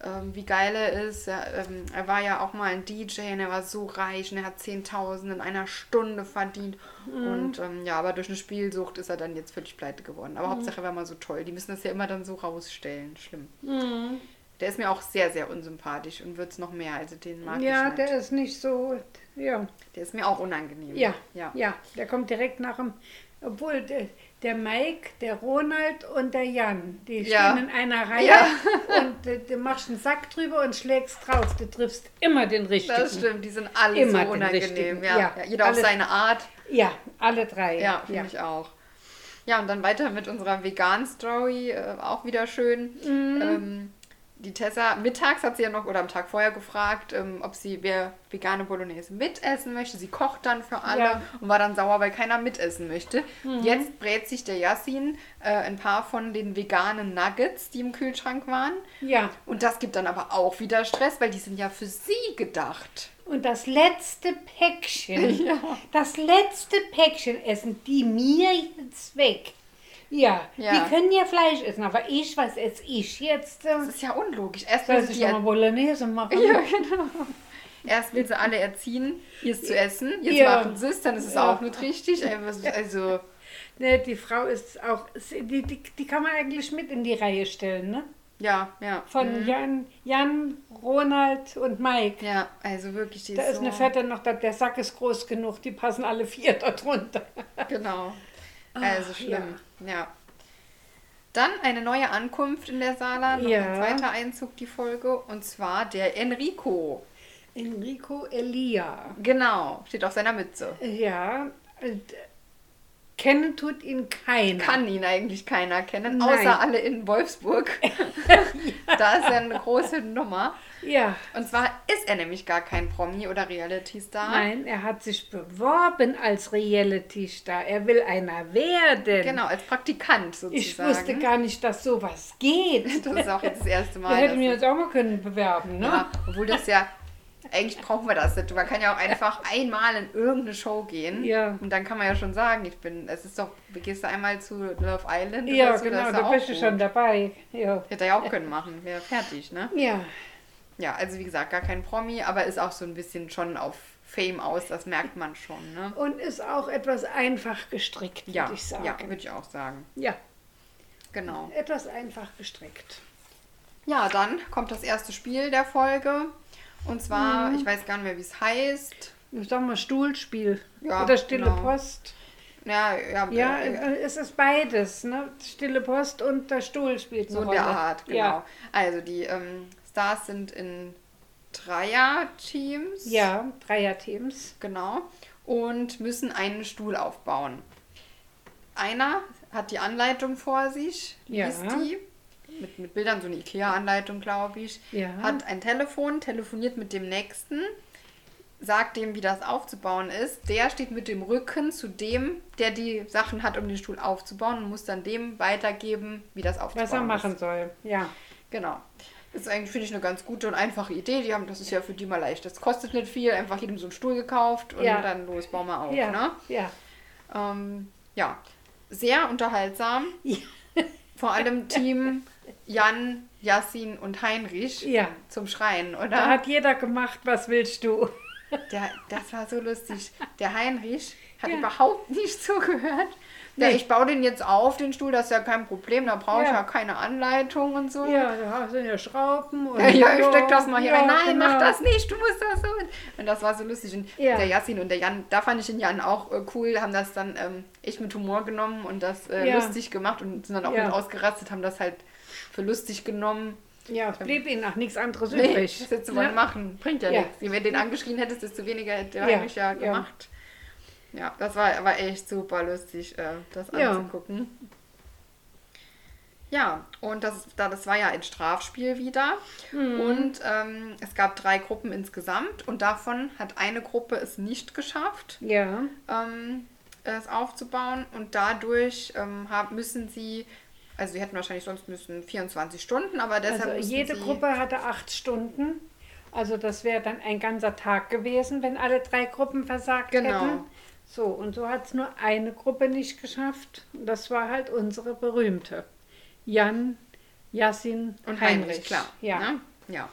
ähm, wie geil er ist. Er, ähm, er war ja auch mal ein DJ und er war so reich und er hat 10.000 in einer Stunde verdient. Und ähm, ja, aber durch eine Spielsucht ist er dann jetzt völlig pleite geworden. Aber Hauptsache er war mal so toll. Die müssen das ja immer dann so rausstellen. Schlimm. Der ist mir auch sehr, sehr unsympathisch und wird es noch mehr. Also den mag Ja, ich nicht. der ist nicht so. Ja, der ist mir auch unangenehm. ja, ja. ja, der kommt direkt nach dem. Obwohl der, der Mike, der Ronald und der Jan, die Ja. stehen in einer Reihe Ja. und äh, du machst einen Sack drüber und schlägst drauf. Du triffst immer den richtigen. Das stimmt, die sind alle Immer so unangenehm. Ja. ja. Jeder auf Alle- seine Art. Ja, alle drei. Ja, finde ich auch. Ja, und dann weiter mit unserer Vegan-Story, äh, auch wieder schön. Mhm. Ähm, die Tessa, mittags hat sie ja noch, oder am Tag vorher gefragt, ähm, ob sie wer vegane Bolognese mitessen möchte. Sie kocht dann für alle Ja. und war dann sauer, weil keiner mitessen möchte. Mhm. Jetzt brät sich der Yassin äh, ein paar von den veganen Nuggets, die im Kühlschrank waren. Ja, Und das gibt dann aber auch wieder Stress, weil die sind ja für sie gedacht. und das letzte Päckchen, das letzte Päckchen essen die mir jetzt weg. Ja, Ja. die können ja Fleisch essen, aber ich, was esse ich jetzt? Äh, Das ist ja unlogisch. Erst will soll sie ich mal Bolognese machen? Ja, genau. Erst will sie alle erziehen, ihr es zu essen. Jetzt Ja. machen sie es, dann ist es Ja. auch nicht richtig. Was- Also, Ne, die Frau ist auch, die, die, die kann man eigentlich mit in die Reihe stellen, ne? ja, ja. Von Jan, Jan, Ronald und Mike. Ja, also wirklich, die Da ist so, eine Fette noch, da, der Sack ist groß genug, die passen alle vier da drunter. Genau. Also Ach, schlimm. Ja. Dann eine neue Ankunft in der Sala, noch Ja. ein zweiter Einzug die Folge, und zwar der Enrico. Enrico Elia. Genau, steht auf seiner Mütze. Ja, kennen tut ihn keiner. Kann ihn eigentlich keiner kennen, Nein. außer alle in Wolfsburg. da ist er eine große Nummer. Ja, Und zwar ist er nämlich gar kein Promi oder Reality-Star. nein, er hat sich beworben als Reality-Star. Er will einer werden. Genau, als Praktikant sozusagen. Ich wusste gar nicht, dass sowas geht. Das ist auch jetzt das erste Da Mal. hätten dass wir uns auch mal können bewerben, ne? ja, obwohl das ja, eigentlich brauchen wir das nicht. Man kann ja auch einfach einmal in irgendeine Show gehen. Ja. Und dann kann man ja schon sagen, ich bin, es ist doch, gehst du einmal zu Love Island Ja, so, genau, da bist du schon dabei. Ja. Hätte er ja auch können machen, wäre fertig, ne? ja, Ja, also wie gesagt, gar kein Promi, aber ist auch so ein bisschen schon auf Fame aus, das merkt man schon, ne? und ist auch etwas einfach gestrickt, würde Ja, ich sagen. ja, würde ich auch sagen. ja, Genau. etwas einfach gestrickt. Ja, dann kommt das erste Spiel der Folge. Und Mhm. zwar, ich weiß gar nicht mehr, wie es heißt. Ich sag mal Stuhlspiel Ja, oder stille genau. Post. Ja, ja, Ja, äh, äh, es ist beides, ne? Stille Post und das Stuhl spielt so eine in der Rolle. Art, genau. Ja, Also die ähm, Stars sind in Dreier-Teams. ja Dreierteams. Genau. Und müssen einen Stuhl aufbauen. Einer hat die Anleitung vor sich, Ja. liest die. Mit, mit Bildern, so eine IKEA-Anleitung, glaube ich. Ja. Hat ein Telefon, telefoniert mit dem nächsten. sagt dem, wie das aufzubauen ist. Der steht mit dem Rücken zu dem, der die Sachen hat, um den Stuhl aufzubauen und muss dann dem weitergeben, wie das aufzubauen Was er ist. machen soll. Ja. Genau. Das ist eigentlich, finde ich, eine ganz gute und einfache Idee. Die haben, das ist ja für die mal leicht. Das kostet nicht viel, einfach jedem so einen Stuhl gekauft und Ja. dann los, bauen wir auf. Ja. Ne? Ja. Ähm, ja, sehr unterhaltsam. Ja. Vor allem Team Jan, Yassin und Heinrich Ja. zum Schreien, Da oder? hat jeder gemacht, was willst du? Der, das war so lustig. Der Heinrich hat Ja. überhaupt nicht zugehört. Ja, Nee. ich baue den jetzt auf, den Stuhl, das ist ja kein Problem, da brauche ich Ja. ja keine Anleitung und so. Ja, da sind ja Schrauben und. Ja, ja, ich steck das mal hier rein. Nein, genau. mach das nicht, du musst das so. Und das war so lustig. Und der Yassin und der Jan, da fand ich den Jan auch äh, cool, haben das dann ähm, echt mit Humor genommen und das äh, lustig gemacht und sind dann auch mit ausgerastet, haben das halt für lustig genommen. Ja, es blieb ihnen auch nichts anderes Nee, übrig. was hättest du wollen machen? Bringt ja, Ja. nichts. Je mehr den angeschrien hättest, desto weniger hätte der Ja, Heinrich ja ja. gemacht. Ja, das war aber echt super lustig, äh, das Ja. anzugucken. Ja, und das, da- das war ja ein Strafspiel wieder. Mhm. Und ähm, es gab drei Gruppen insgesamt und davon hat eine Gruppe es nicht geschafft, Ja. ähm, es aufzubauen. Und dadurch ähm, haben, müssen sie, also sie hätten wahrscheinlich sonst müssen 24 Stunden, aber deshalb Also jede Gruppe hatte acht Stunden. Also das wäre dann ein ganzer Tag gewesen, wenn alle drei Gruppen versagt Genau. hätten. So, und so hat es nur eine Gruppe nicht geschafft. Und das war halt unsere berühmte. Jan, Yassin Und Heinrich. Heinrich, klar. Ja. Ne? ja.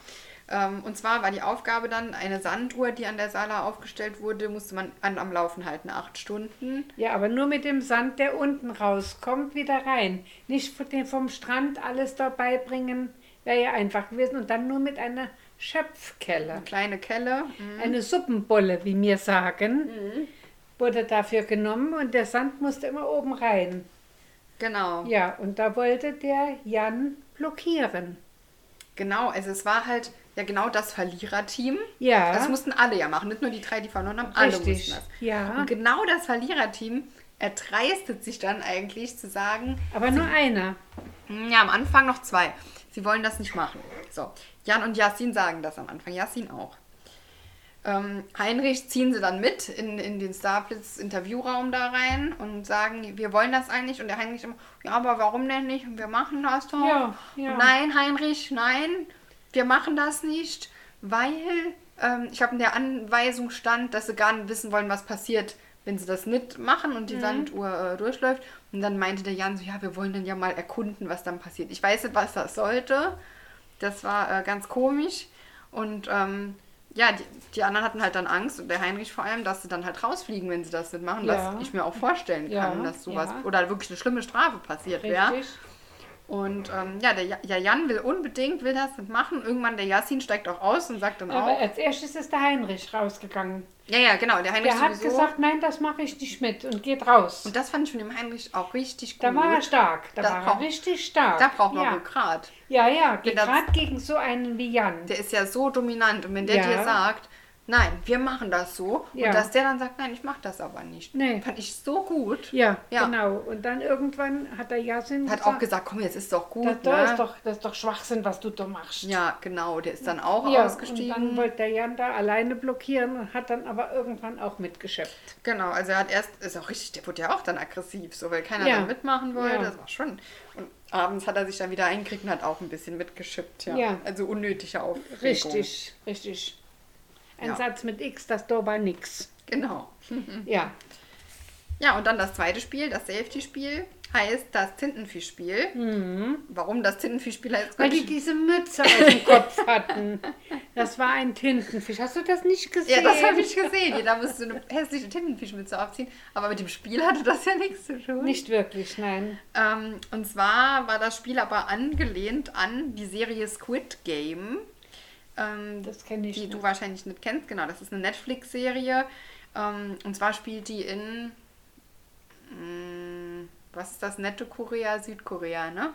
Ähm, und zwar war die Aufgabe dann, eine Sanduhr, die an der Sala aufgestellt wurde, musste man an, am Laufen halten, acht Stunden. ja, aber nur mit dem Sand, der unten rauskommt, wieder rein. Nicht vom Strand alles dabei bringen, wäre ja einfach gewesen. Und dann nur mit einer Schöpfkelle. Eine kleine Kelle. Mhm. Eine Suppenbolle, wie wir sagen, wurde dafür genommen und der Sand musste immer oben rein. Genau. Ja, und da wollte der Jan blockieren. Genau, also es war halt ja genau das Verliererteam. Ja. Das mussten alle ja machen, nicht nur die drei, die verloren haben, alle Richtig. mussten das. Ja. Und genau das Verliererteam erdreistet sich dann eigentlich zu sagen, Aber nur einer. Hm, Ja, am Anfang noch zwei. Sie wollen das nicht machen. So, Jan und Yassin sagen das am Anfang. Yassin auch. Ähm, Heinrich ziehen sie dann mit in, in den Starblitz Interviewraum da rein und sagen, wir wollen das eigentlich. Und der Heinrich immer, ja, aber warum denn nicht? Und wir machen das doch. Ja, ja. Nein, Heinrich, nein, wir machen das nicht, weil ähm, ich glaube, in der Anweisung stand, dass sie gar nicht wissen wollen, was passiert, wenn sie das nicht machen und die Mhm. Sanduhr äh, durchläuft. Und dann meinte der Jan so, ja, wir wollen dann ja mal erkunden, was dann passiert. Ich weiß nicht, was das sollte. Das war äh, ganz komisch. Und ähm, ja, die, die anderen hatten halt dann Angst, und der Heinrich vor allem, dass sie dann halt rausfliegen, wenn sie das nicht machen. Ja. Was ich mir auch vorstellen Ja, kann, dass sowas ja. oder wirklich eine schlimme Strafe passiert wäre. Und ähm, ja, der Ja- ja, Jan will unbedingt, will das machen. Irgendwann der Yassin steigt auch aus und sagt dann Aber auch. als erstes ist der Heinrich rausgegangen. Ja, ja, genau, der Heinrich Der hat gesagt, nein, das mache ich nicht mit und geht raus. und das fand ich von dem Heinrich auch richtig gut. da war er stark. Da Das war er braucht- richtig stark. Da braucht man ja. Rückgrat. Ja, ja, gerade gegen so einen wie Jan. Der ist ja so dominant. Und wenn der Ja. dir sagt, nein, wir machen das so, Ja. und dass der dann sagt, nein, ich mache das aber nicht. Nee. Fand ich so gut. Ja, Ja. genau. Und dann irgendwann hat der Yasin Hat auch gesagt, komm, jetzt ist doch gut. das, da ne? ist doch, das ist doch Schwachsinn, was du da machst. Ja, genau, der ist dann auch Ja, und ausgestiegen. dann wollte der Jan da alleine blockieren und hat dann aber irgendwann auch mitgeschöpft. Genau, also er hat erst, ist auch richtig, der wurde ja auch dann aggressiv, so weil keiner Ja. mitmachen wollte. Ja. Das war schon. Und abends hat er sich dann wieder eingekriegt und hat auch ein bisschen mitgeschippt, ja. Ja. Also unnötige Aufregung. Richtig, richtig. Ein Ja. Satz mit X, das da war nix. Genau. Ja. Ja, und dann das zweite Spiel, das Safety-Spiel, heißt das Tintenfischspiel. Warum das Tintenfischspiel heißt? Mhm. Weil die diese Mütze auf dem Kopf hatten. Das war ein Tintenfisch. Hast du das nicht ja, gesehen? das habe ich gesehen. Jeder musste eine hässliche Tintenfischmütze aufziehen. Aber mit dem Spiel hatte das ja nichts zu tun. Nicht wirklich, nein. Ähm, und zwar war das Spiel aber angelehnt an die Serie Squid Game. Ähm, Das kenne ich die nicht. du wahrscheinlich nicht kennst. Genau, das ist eine Netflix-Serie. Ähm, und zwar spielt die in. mh, was ist das? Nette Korea, Südkorea, ne?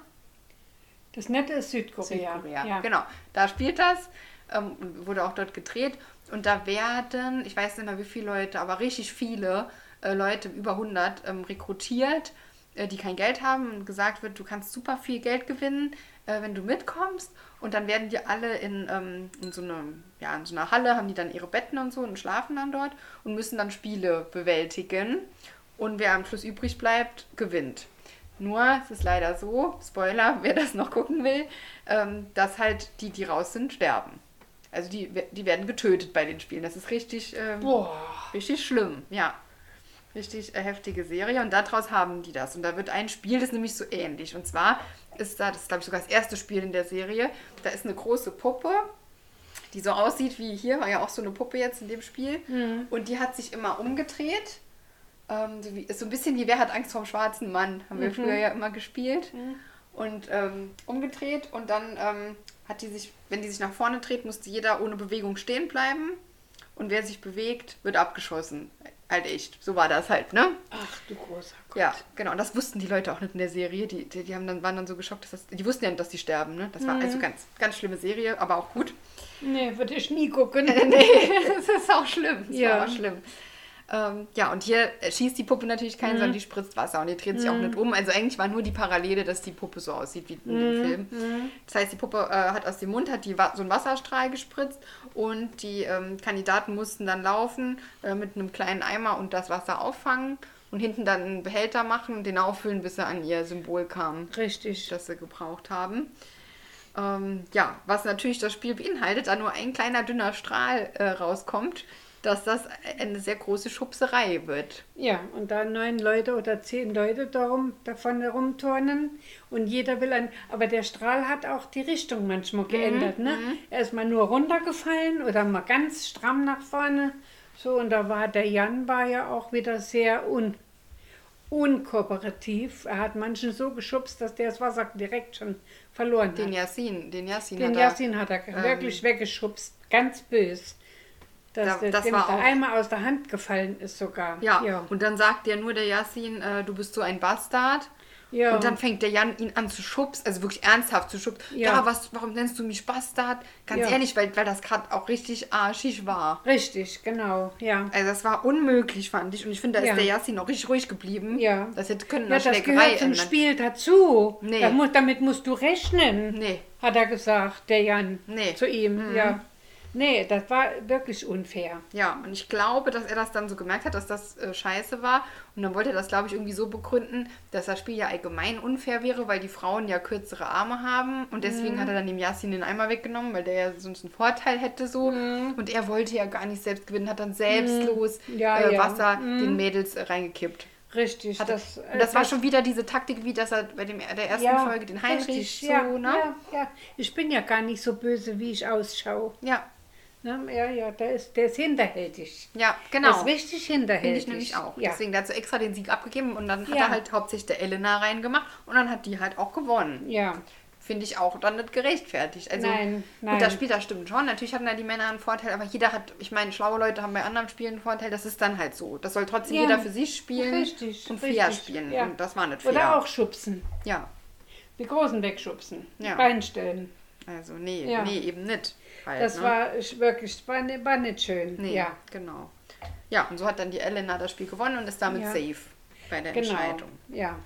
Das Nette ist Südkorea. Südkorea. Ja. Genau, da spielt das. Ähm, wurde auch dort gedreht. Und da werden, ich weiß nicht mehr wie viele Leute, aber richtig viele äh, Leute, über 100, ähm, rekrutiert, äh, die kein Geld haben und gesagt wird, du kannst super viel Geld gewinnen, äh, wenn du mitkommst. Und dann werden die alle in, ähm, in, so eine, ja, in so einer Halle, haben die dann ihre Betten und so und schlafen dann dort und müssen dann Spiele bewältigen. Und wer am Schluss übrig bleibt, gewinnt. Nur, es ist leider so, Spoiler, wer das noch gucken will, ähm, dass halt die, die raus sind, sterben. Also die, die werden getötet bei den Spielen. Das ist richtig, ähm, richtig schlimm, ja. Richtig äh, heftige Serie und daraus haben die das. Und da wird ein Spiel, das ist nämlich so ähnlich. Und zwar ist da, das ist glaube ich sogar das erste Spiel in der Serie, da ist eine große Puppe, die so aussieht wie hier, war ja auch so eine Puppe jetzt in dem Spiel. Und die hat sich immer umgedreht. Ähm, so, wie, ist so ein bisschen wie Wer hat Angst vorm schwarzen Mann, haben wir früher ja immer gespielt. Und ähm, umgedreht und dann ähm, hat die sich, wenn die sich nach vorne dreht, musste jeder ohne Bewegung stehen bleiben. Und wer sich bewegt, wird abgeschossen. Halt echt. So war das halt, ne? Ach du großer Gott. Ja, genau. Und das wussten die Leute auch nicht in der Serie. Die, die, die haben dann, waren dann so geschockt, dass das. Die wussten ja nicht, dass die sterben, ne? Das war also ganz, ganz schlimme Serie, aber auch gut. Nee, würde ich nie gucken. nee, das ist auch schlimm. Das Ja. war auch schlimm. Ähm, ja, und hier schießt die Puppe natürlich keinen, sondern die spritzt Wasser und die dreht sich auch nicht um. Also eigentlich war nur die Parallele, dass die Puppe so aussieht wie in dem Film. Das heißt, die Puppe äh, hat aus dem Mund hat die, so einen Wasserstrahl gespritzt und die ähm, Kandidaten mussten dann laufen äh, mit einem kleinen Eimer und das Wasser auffangen und hinten dann einen Behälter machen und den auffüllen, bis sie an ihr Symbol kamen Richtig. das sie gebraucht haben. Ähm, ja, was natürlich das Spiel beinhaltet, da nur ein kleiner dünner Strahl äh, rauskommt, dass das eine sehr große Schubserei wird. Ja, und da neun Leute oder zehn Leute darum, davon herumturnen und jeder will ein. Aber der Strahl hat auch die Richtung manchmal geändert. Ne? Er ist mal nur runtergefallen oder mal ganz stramm nach vorne. So, und da war der Jan war ja auch wieder sehr un, unkooperativ. Er hat manchen so geschubst, dass der das Wasser direkt schon verloren hat. Den Yasin, den Yasin Den hat er, hat er wirklich weggeschubst, ganz bös. Dass Da- das dem war auch- Eimer aus der Hand gefallen ist sogar. Ja, ja. und dann sagt der nur der Yasin, äh, du bist so ein Bastard. Ja. Und dann fängt der Jan ihn an zu schubsen, also wirklich ernsthaft zu schubsen. Ja, Ja. was, warum nennst du mich Bastard? Ganz Ja. ehrlich, weil, weil das gerade auch richtig arschig war. Richtig, genau, ja. Also das war unmöglich, fand ich. Und ich finde, da ist Ja. der Yasin auch richtig ruhig geblieben. Ja. Das hätte können Ja, das gehört zum ändern. Spiel dazu. Nee. Da mu damit musst du rechnen, Nee. hat er gesagt, der Jan Nee. Mhm. zu ihm. Ja. Nee, das war wirklich unfair. Ja, und ich glaube, dass er das dann so gemerkt hat, dass das äh, scheiße war. Und dann wollte er das, glaube ich, irgendwie so begründen, dass das Spiel ja allgemein unfair wäre, weil die Frauen ja kürzere Arme haben. Und deswegen hat er dann dem Yasin den Eimer weggenommen, weil der ja sonst einen Vorteil hätte so. Und er wollte ja gar nicht selbst gewinnen, hat dann selbstlos Ja, äh, ja. Wasser den Mädels äh, reingekippt. Richtig. Hat das, und das war schon wieder diese Taktik, wie dass er bei dem, der ersten Folge den Heinrich richtig, so, ja, ne? ja, ja. Ich bin ja gar nicht so böse, wie ich ausschaue. Ja, Ne? Ja, ja, der ist, der ist hinterhältig. ja, Der genau. ist richtig Finde hinterhältig. ich nämlich auch. Ja. Deswegen, der hat so extra den Sieg abgegeben und dann hat Ja. er halt hauptsächlich der Elena reingemacht und dann hat die halt auch gewonnen. ja. Finde ich auch dann nicht gerechtfertigt. Also, Nein, nein. Gut, das Spiel, das stimmt schon. Natürlich hatten da die Männer einen Vorteil, aber jeder hat, ich meine, schlaue Leute haben bei anderen Spielen einen Vorteil. Das ist dann halt so. Das soll trotzdem Ja. jeder für sich spielen Richtig, und fair richtig, spielen. ja. Und das war nicht fair. Oder auch schubsen. Ja, Die Großen wegschubsen. Ja. Reinstellen. Also nee, Ja. nee, eben nicht. Halt, Das ne? war ich- wirklich, war, ni- war nicht schön. Nee, Ja, genau. Ja, und so hat dann die Elena das Spiel gewonnen und ist damit Ja. safe bei der genau. Entscheidung. Ja.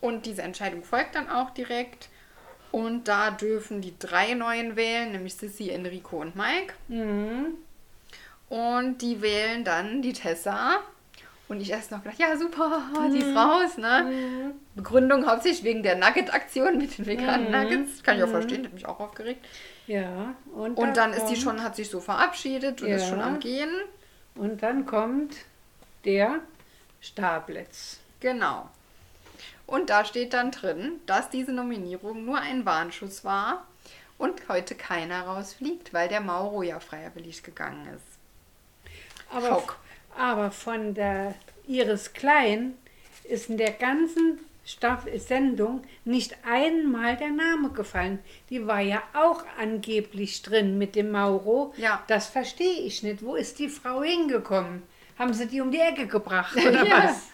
Und diese Entscheidung folgt dann auch direkt. Und da dürfen die drei Neuen wählen, nämlich Sissy, Enrico und Mike. Mhm. Und die wählen dann die Tessa. Und ich erst noch gedacht, ja super, die ist raus, ne? Begründung hauptsächlich wegen der Nugget-Aktion mit den veganen Nuggets. Kann ich auch verstehen, hat mich auch aufgeregt. Ja. Und, Und da dann ist die schon, hat sich so verabschiedet und ist Ja. schon am Gehen. Und dann kommt der Stablitz. Genau. Und da steht dann drin, dass diese Nominierung nur ein Warnschuss war und heute keiner rausfliegt, weil der Mauro ja freiwillig gegangen ist. Aber, Schock. Aber von der Iris Klein ist in der ganzen Staffel, Sendung nicht einmal der Name gefallen. Die war ja auch angeblich drin mit dem Mauro. Ja. Das verstehe ich nicht. Wo ist die Frau hingekommen? Haben sie die um die Ecke gebracht oder Ja. was?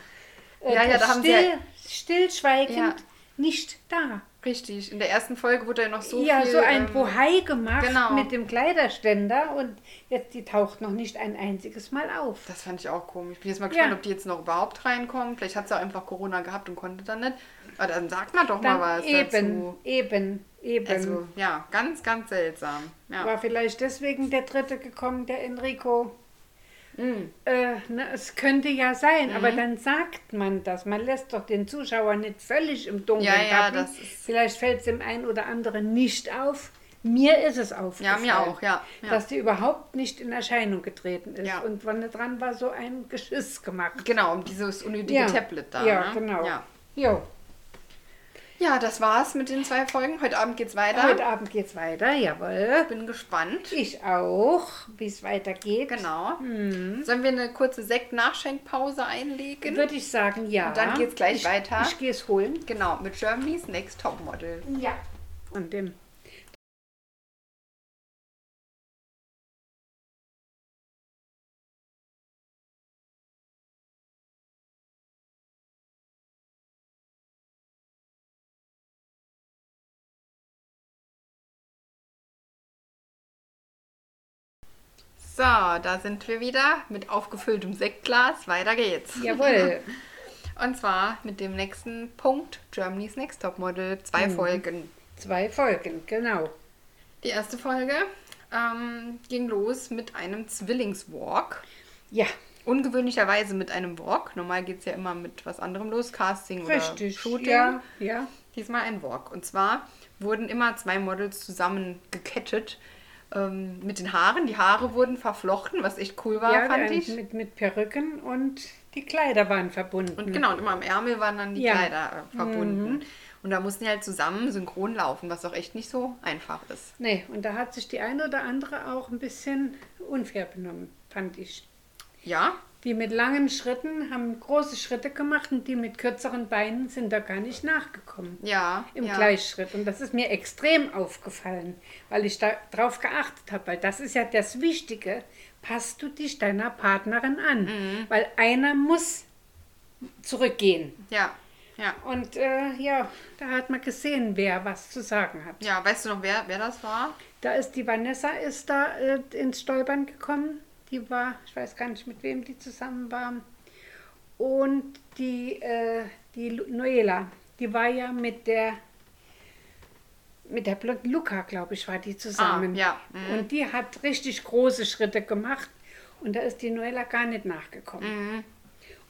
Äh, Ja, da haben sie stillschweigend Ja. nicht da. Richtig. In der ersten Folge wurde ja noch so ja, viel... so ein ähm, Bohai gemacht genau. mit dem Kleiderständer und jetzt die taucht noch nicht ein einziges Mal auf. Das fand ich auch komisch. Ich bin jetzt mal gespannt, Ja. ob die jetzt noch überhaupt reinkommt. Vielleicht hat sie auch einfach Corona gehabt und konnte dann nicht. Aber dann sagt man doch Dann mal was eben, dazu. eben, eben. Also, ja, ganz, ganz seltsam. Ja. War vielleicht deswegen der dritte gekommen, der Enrico. Mm. Äh, ne, es könnte ja sein, aber dann sagt man das. Man lässt doch den Zuschauer nicht völlig im Dunkeln Ja, ja, Vielleicht fällt es dem einen oder anderen nicht auf. Mir ist es aufgefallen. Ja, mir auch, ja. ja. Dass die überhaupt nicht in Erscheinung getreten ist. Und vorne dran war so ein Geschiss gemacht. Genau, um dieses unnötige. Tablet da. Ja, ne? genau. Ja. Jo, ja, das war's mit den zwei Folgen. Heute Abend geht's weiter. heute Abend geht's weiter, jawohl. Bin gespannt. Ich auch, wie es weitergeht. Genau. Mhm. Sollen wir eine kurze Sekt-Nachschenkpause einlegen? Würde ich sagen, ja. Und dann geht's gleich ich, weiter. Ich gehe es holen. Genau, mit Germany's Next Topmodel. Ja. Und dem. So, da sind wir wieder mit aufgefülltem Sektglas. Weiter geht's. Jawohl. Und zwar mit dem nächsten Punkt, Germany's Next Topmodel. Zwei Mhm. Folgen. Zwei Folgen, genau. Die erste Folge ähm, ging los mit einem Zwillingswalk. Ja, Ungewöhnlicherweise mit einem Walk. Normal geht es ja immer mit was anderem los, Casting richtig. oder Shooting. Ja, ja. Diesmal ein Walk. Und zwar wurden immer zwei Models zusammen gekettet ähm, mit den Haaren. Die Haare wurden verflochten, was echt cool war, ja fand ich. Mit, mit Perücken und die Kleider waren verbunden. Und genau, und immer am Ärmel waren dann die Ja. Mhm. Kleider äh, verbunden. Und da mussten die halt zusammen synchron laufen, was auch echt nicht so einfach ist. Nee, und da hat sich die eine oder andere auch ein bisschen unfair benommen, fand ich. Ja, Die mit langen Schritten haben große Schritte gemacht und die mit kürzeren Beinen sind da gar nicht nachgekommen. ja. Im ja. Gleichschritt. Und das ist mir extrem aufgefallen, weil ich da drauf geachtet habe. Weil das ist ja das Wichtige. Passt du dich deiner Partnerin an? Mhm. Weil einer muss zurückgehen. Ja, ja. Und äh, ja, da hat man gesehen, wer was zu sagen hat. Ja, weißt du noch, wer, wer das war? Da ist die Vanessa ist da äh, ins Stolpern gekommen. Die war, ich weiß gar nicht, mit wem die zusammen war. Und die, äh, die Noela, die war ja mit der mit der blonden Luca, glaube ich, war die zusammen. Ah, ja, mhm. Und die hat richtig große Schritte gemacht. Und da ist die Noela gar nicht nachgekommen. Mhm.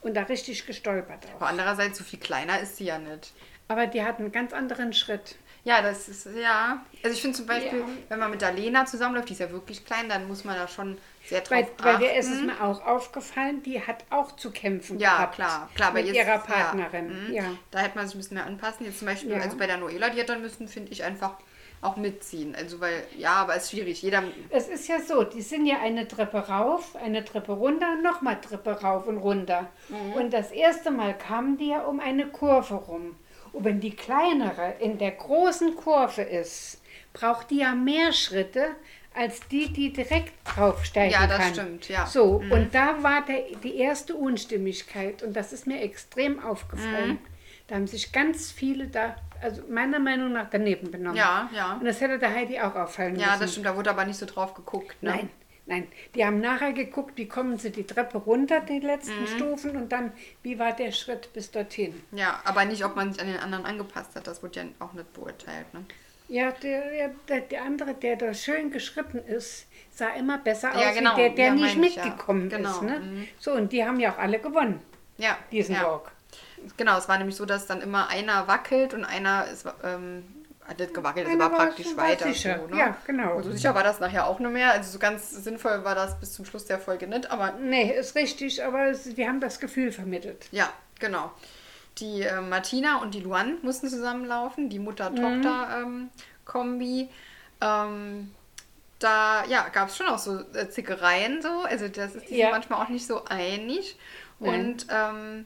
Und da richtig gestolpert auch. Aber andererseits, so viel kleiner ist sie ja nicht. Aber die hat einen ganz anderen Schritt. Ja, das ist, ja. Also ich finde zum Beispiel, Ja. wenn man mit der Lena zusammenläuft, die ist ja wirklich klein, dann muss man da schon sehr drauf Bei, bei achten. der ist es mir auch aufgefallen, die hat auch zu kämpfen Ja, gehabt klar, klar. mit jetzt, ihrer Partnerin. Ja, Ja, mhm. Da hätte man sich ein bisschen mehr anpassen. Jetzt zum Beispiel, Ja. also bei der Noela, die hat dann müssen, finde ich, einfach auch mitziehen. Also weil, ja, aber es ist schwierig. Jeder, Es ist ja so, die sind ja eine Treppe rauf, eine Treppe runter, nochmal Treppe rauf und runter. Mhm. Und das erste Mal kamen die ja um eine Kurve rum. Und wenn die kleinere in der großen Kurve ist, braucht die ja mehr Schritte als die, die direkt draufsteigen Ja, das kann. stimmt, ja. So, Mhm. und da war der, die erste Unstimmigkeit und das ist mir extrem aufgefallen. Mhm. Da haben sich ganz viele da, also meiner Meinung nach daneben benommen. ja, ja. Und das hätte der Heidi auch auffallen müssen. Ja, das stimmt. Da wurde aber nicht so drauf geguckt. Ne? Nein, nein. Die haben nachher geguckt, wie kommen sie die Treppe runter, die letzten Mhm. Stufen, und dann, wie war der Schritt bis dorthin. Ja, aber nicht, ob man sich an den anderen angepasst hat. Das wurde ja auch nicht beurteilt. Ne? Ja, der, der, der, der andere, der da schön geschritten ist, sah immer besser aus Ja, genau. der, der Ja, nicht meine ich, ja. mitgekommen Genau, ist. Ne? mhm. So, und die haben ja auch alle gewonnen, Ja. diesen ja. Walk. Genau, es war nämlich so, dass dann immer einer wackelt und einer ist, ähm, hat nicht gewackelt, es war praktisch weiter. sicher. So, ne? Ja, genau. Und so sicher war das nachher auch nicht mehr. Also so ganz sinnvoll war das bis zum Schluss der Folge nicht, aber Nee, ist richtig, aber es, wir haben das Gefühl vermittelt. ja, genau. Die äh, Martina und die Luan mussten zusammenlaufen, die Mhm. Mutter-Tochter-Kombi. Ähm, da ja, gab es schon auch so äh, Zickereien so. Also das ist die Ja. sind manchmal auch nicht so einig. Nein. Und ähm,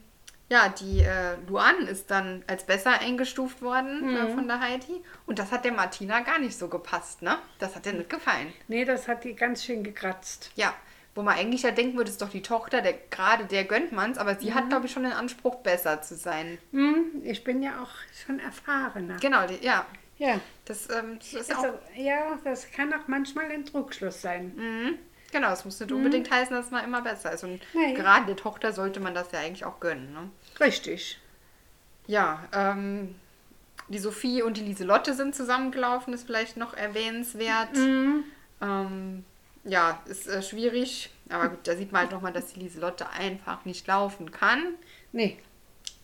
ja, die äh, Luan ist dann als besser eingestuft worden Mhm. äh, von der Heidi. Und das hat der Martina gar nicht so gepasst, ne? Das hat ihr nicht gefallen. Nee, das hat die ganz schön gekratzt. Ja, wo man eigentlich ja denken würde, ist doch die Tochter, der, gerade der gönnt man's, aber sie hat, glaube ich, schon den Anspruch, besser zu sein. Hm, ich bin ja auch schon erfahrener. Genau, die, ja. Ja. Das, ähm, das ist Also, auch, ja, das kann auch manchmal ein Druckschluss sein. mhm. genau, es muss nicht unbedingt heißen, dass man immer besser ist. Und Nee. gerade der Tochter sollte man das ja eigentlich auch gönnen. Ne? Richtig. Ja, ähm, die Sophie und die Lieselotte sind zusammengelaufen, ist vielleicht noch erwähnenswert. Mhm. Ähm, ja, ist äh, schwierig, aber gut, da sieht man halt nochmal, dass die Lieselotte einfach nicht laufen kann. Nee,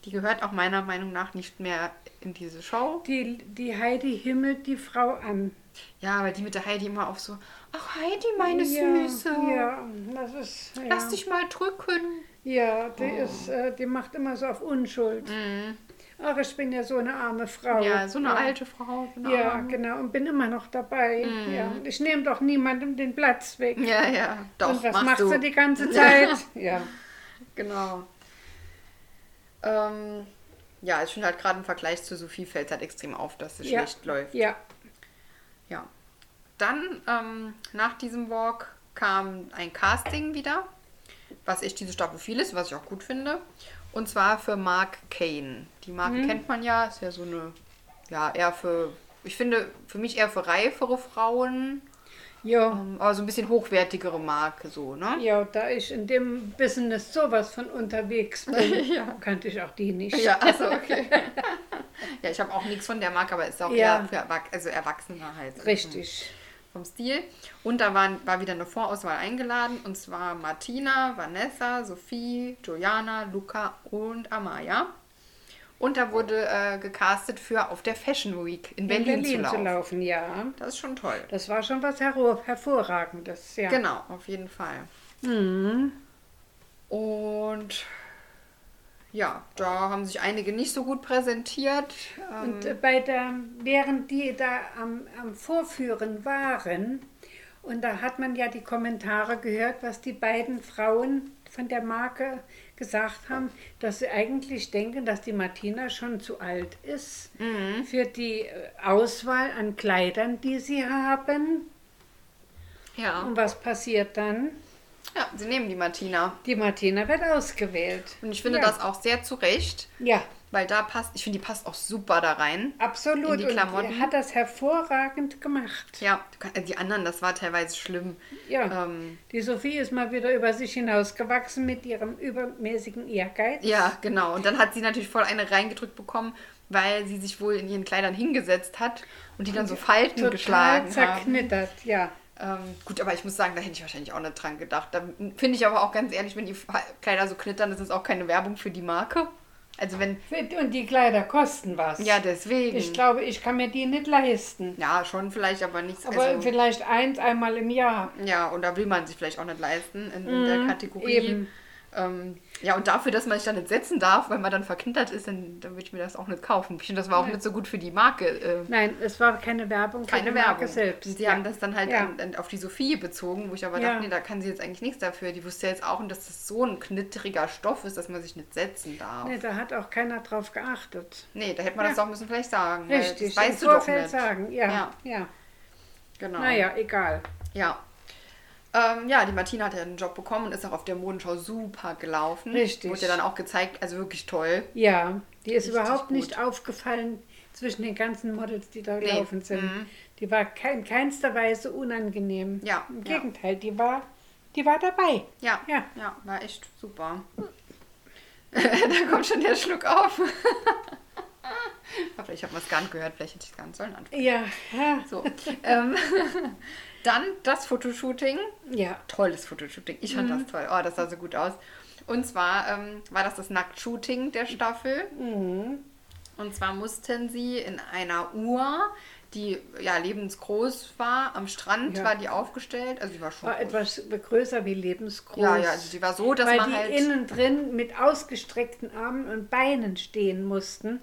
Die gehört auch meiner Meinung nach nicht mehr in diese Show. die, die Heidi himmelt die Frau an. Ja, weil die mit der Heidi immer auf so, ach Heidi, meine ja, Süße, Ja, das ist. Ja, lass dich mal drücken. ja die, ist, äh, die macht immer so auf Unschuld. Ach, ich bin ja so eine arme Frau. Ja, so eine alte Frau. eine Ja, genau, und bin immer noch dabei. Mhm. Ja, und ich nehme doch niemandem den Platz weg. Ja, ja, doch, und was machst macht du. sie die ganze Zeit? ja. Genau. Ähm, ja, ich finde halt gerade im Vergleich zu Sophie fällt es halt extrem auf, dass sie Ja. schlecht läuft. Ja. Ja. Dann ähm, nach diesem Walk kam ein Casting wieder, was echt diese Staffel viel ist, was ich auch gut finde. Und zwar für Mark Kane. Die Marke Mhm. kennt man ja, ist ja so eine, ja, eher für, ich finde, für mich eher für reifere Frauen, Ja. ähm, aber so ein bisschen hochwertigere Marke, so, ne? Ja, da ich in dem Business sowas von unterwegs bin, Ja. kannte ich auch die nicht. Ja, also okay. ja, ich habe auch nichts von der Marke, aber ist auch Ja. eher für Erwach also Erwachsener halt. Richtig. Vom Stil. Und da waren, war wieder eine Vorauswahl eingeladen. Und zwar Martina, Vanessa, Sophie, Juliana, Luca und Amaya. Und da wurde äh, gecastet für auf der Fashion Week in Berlin, in Berlin zu, zu laufen. laufen, ja. Das ist schon toll. Das war schon was hervor hervorragendes, ja. Genau, auf jeden Fall. Mhm. Und ja, da haben sich einige nicht so gut präsentiert. Ähm, Und äh, bei der, während die da am, am Vorführen waren, und da hat man ja die Kommentare gehört, was die beiden Frauen von der Marke gesagt haben, dass sie eigentlich denken, dass die Martina schon zu alt ist Mhm. für die äh, Auswahl an Kleidern, die sie haben. ja. Und was passiert dann? Ja, sie nehmen die Martina. Die Martina wird ausgewählt. Und ich finde ja. das auch sehr zu Recht, Ja, weil da passt, ich finde, die passt auch super da rein. absolut. In die Klamotten. Und er hat das hervorragend gemacht. Ja, kann- die anderen, das war teilweise schlimm. Ja. Ähm, Die Sophie ist mal wieder über sich hinausgewachsen mit ihrem übermäßigen Ehrgeiz. ja, genau. Und dann hat sie natürlich voll eine reingedrückt bekommen, weil sie sich wohl in ihren Kleidern hingesetzt hat und die dann so Falten Total geschlagen haben. zerknittert, ja. Ähm, gut, aber ich muss sagen, da hätte ich wahrscheinlich auch nicht dran gedacht. Da finde ich aber auch ganz ehrlich, wenn die Kleider so knittern, das ist auch keine Werbung für die Marke. Also wenn, Und die Kleider kosten was. ja, deswegen. Ich glaube, ich kann mir die nicht leisten. ja, schon vielleicht, aber nichts. Aber also, vielleicht eins, einmal im Jahr. Ja, und da will man sich vielleicht auch nicht leisten in, in der Kategorie. eben. Ähm, ja, und dafür, dass man sich da nicht setzen darf, weil man dann verknittert ist, dann, dann würde ich mir das auch nicht kaufen. Ich finde, das war auch nicht so gut für die Marke. Äh, Nein, es war keine Werbung keine die Marke Werbung. selbst. Und sie ja. haben das dann halt Ja. an, an, auf die Sophie bezogen, wo ich aber Ja. dachte, nee, da kann sie jetzt eigentlich nichts dafür. Die wusste jetzt auch, dass das so ein knitteriger Stoff ist, dass man sich nicht setzen darf. Nee, Nee, da hat auch keiner drauf geachtet. da hätte man das auch müssen vielleicht sagen. Richtig, Das im weißt du doch Vorfeld nicht. sagen. Ja, Ja. ja. Genau. Naja, egal. Ja. Ähm, ja, die Martina hat ja einen Job bekommen und ist auch auf der Modenschau super gelaufen. Richtig. Wurde ja dann auch gezeigt, also wirklich toll. Ja, die ist Richtig überhaupt gut. nicht aufgefallen zwischen den ganzen Models, die da Nee, gelaufen sind. mhm. Die war kein, keinster Weise unangenehm. Ja, Im ja. Gegenteil, die war, die war dabei. Ja, Ja. ja, war echt super. da kommt schon der Schluck auf. Aber vielleicht hat man es gar nicht gehört, vielleicht hätte ich es gar nicht sollen anfangen. Ja. So. ähm, dann das Fotoshooting. Ja. Tolles Fotoshooting. Ich fand das toll. Oh, das sah so gut aus. Und zwar ähm, war das das Nacktshooting der Staffel. Mhm. Und zwar mussten sie in einer Uhr, die ja lebensgroß war, am Strand Ja. war die aufgestellt. Also die war schon War groß. etwas größer wie lebensgroß. Ja, ja, also die war so, dass weil man die halt. innen drin mit ausgestreckten Armen und Beinen stehen mussten,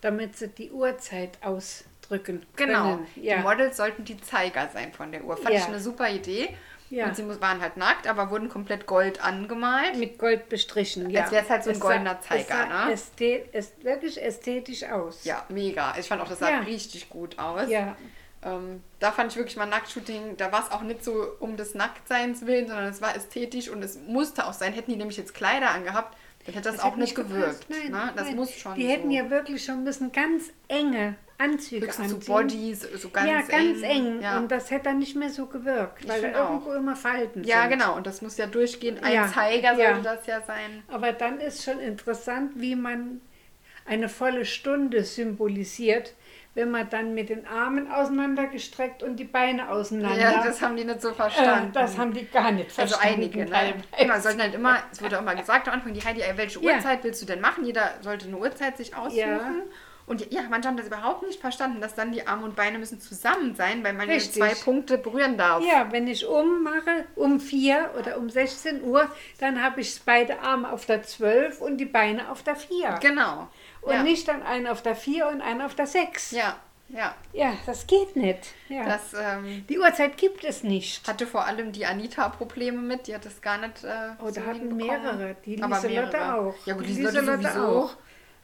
damit sie die Uhrzeit ausdrücken Genau. können. Ja. Die Models sollten die Zeiger sein von der Uhr. Fand Ja. ich eine super Idee. Ja. Und sie waren halt nackt, aber wurden komplett gold angemalt. mit Gold bestrichen. Ja. Als wär's halt so ein Es goldener sah, es Zeiger, sah ne? Ästhet, es wirklich ästhetisch aus. Ja, mega. Ich fand auch, das sah Ja. richtig gut aus. Ja. Ähm, da fand ich wirklich mal Nacktshooting, da war es auch nicht so um des Nacktseins willen, sondern es war ästhetisch und es musste auch sein. Hätten die nämlich jetzt Kleider angehabt, dann hätte das, Das auch hätte nicht gewirkt. Nein, ne? Das nein. muss schon Die so. hätten ja wirklich schon müssen ganz enge Anzüge Höchstens so anziehen. Bodies, so ganz ja, ganz eng. eng. Ja. Und das hätte dann nicht mehr so gewirkt, Ich weil da auch. irgendwo immer Falten ja, sind. genau. Und das muss ja durchgehend ein Ja, Zeiger ja. sollte das ja sein. Aber dann ist schon interessant, wie man eine volle Stunde symbolisiert, wenn man dann mit den Armen auseinandergestreckt und die Beine auseinander. Ja, das haben die nicht so verstanden. äh, das haben die gar nicht Also verstanden. einige, ne? Immer, sollten halt immer, es wurde auch immer gesagt am Anfang, die Heidi, welche Ja. Uhrzeit willst du denn machen? Jeder sollte eine Uhrzeit sich aussuchen. Ja. Und ja, manche haben das überhaupt nicht verstanden, dass dann die Arme und Beine müssen zusammen sein, weil man Richtig. zwei Punkte berühren darf. Ja, wenn ich ummache um 4 oder um 16 Uhr, dann habe ich beide Arme auf der 12 und die Beine auf der 4. Genau. Und ja. nicht dann einen auf der 4 und einen auf der 6. Ja, ja. Ja, das geht nicht. Ja. Das ähm, die Uhrzeit gibt es nicht. hatte vor allem die Anita Probleme mit, die hat das gar nicht äh, Oh, so da hatten mehrere. Die Lieselotte auch. Ja gut, die Lieselotte sowieso. auch.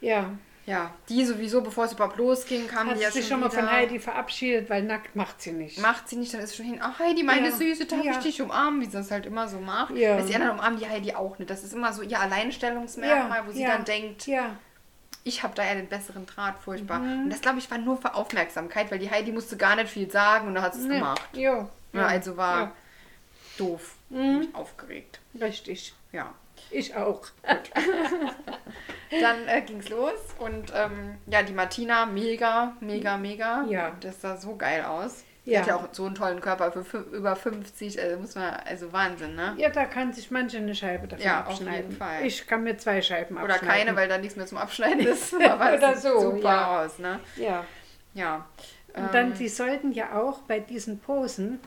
Ja. Ja, die sowieso, bevor es überhaupt losging, kamen Hat die ja sich schon mal wieder. von Heidi verabschiedet, weil nackt macht sie nicht. Macht sie nicht, dann ist schon hin. Ach Heidi, meine Ja. Süße, darf Ja. ich dich umarmen, wie sie das halt immer so macht. Ja. Weil die anderen umarmen die Heidi auch nicht. Das ist immer so ihr Alleinstellungsmerkmal, wo sie ja, dann denkt, Ja, ich habe da ja den besseren Draht, furchtbar. Mhm. Und das, glaube ich, war nur für Aufmerksamkeit, weil die Heidi musste gar nicht viel sagen und dann hat sie es ne, gemacht. Ja, Ja, also war ja, doof. Mhm. Aufgeregt. richtig. Ja. Ich auch. Dann äh, ging's los und ähm, ja, die Martina, mega, mega, mega. Ja. Das sah so geil aus. Ja. hat ja auch so einen tollen Körper für fü- über 50, also muss man, also Wahnsinn, ne? Ja, da kann sich manche eine Scheibe davon Ja, auf abschneiden. jeden Fall. Ich kann mir zwei Scheiben Oder abschneiden. keine, weil da nichts mehr zum Abschneiden ist. Aber Oder so, super ja. aus, ne? Ja. Ja. Und Ähm, dann, sie sollten ja auch bei diesen Posen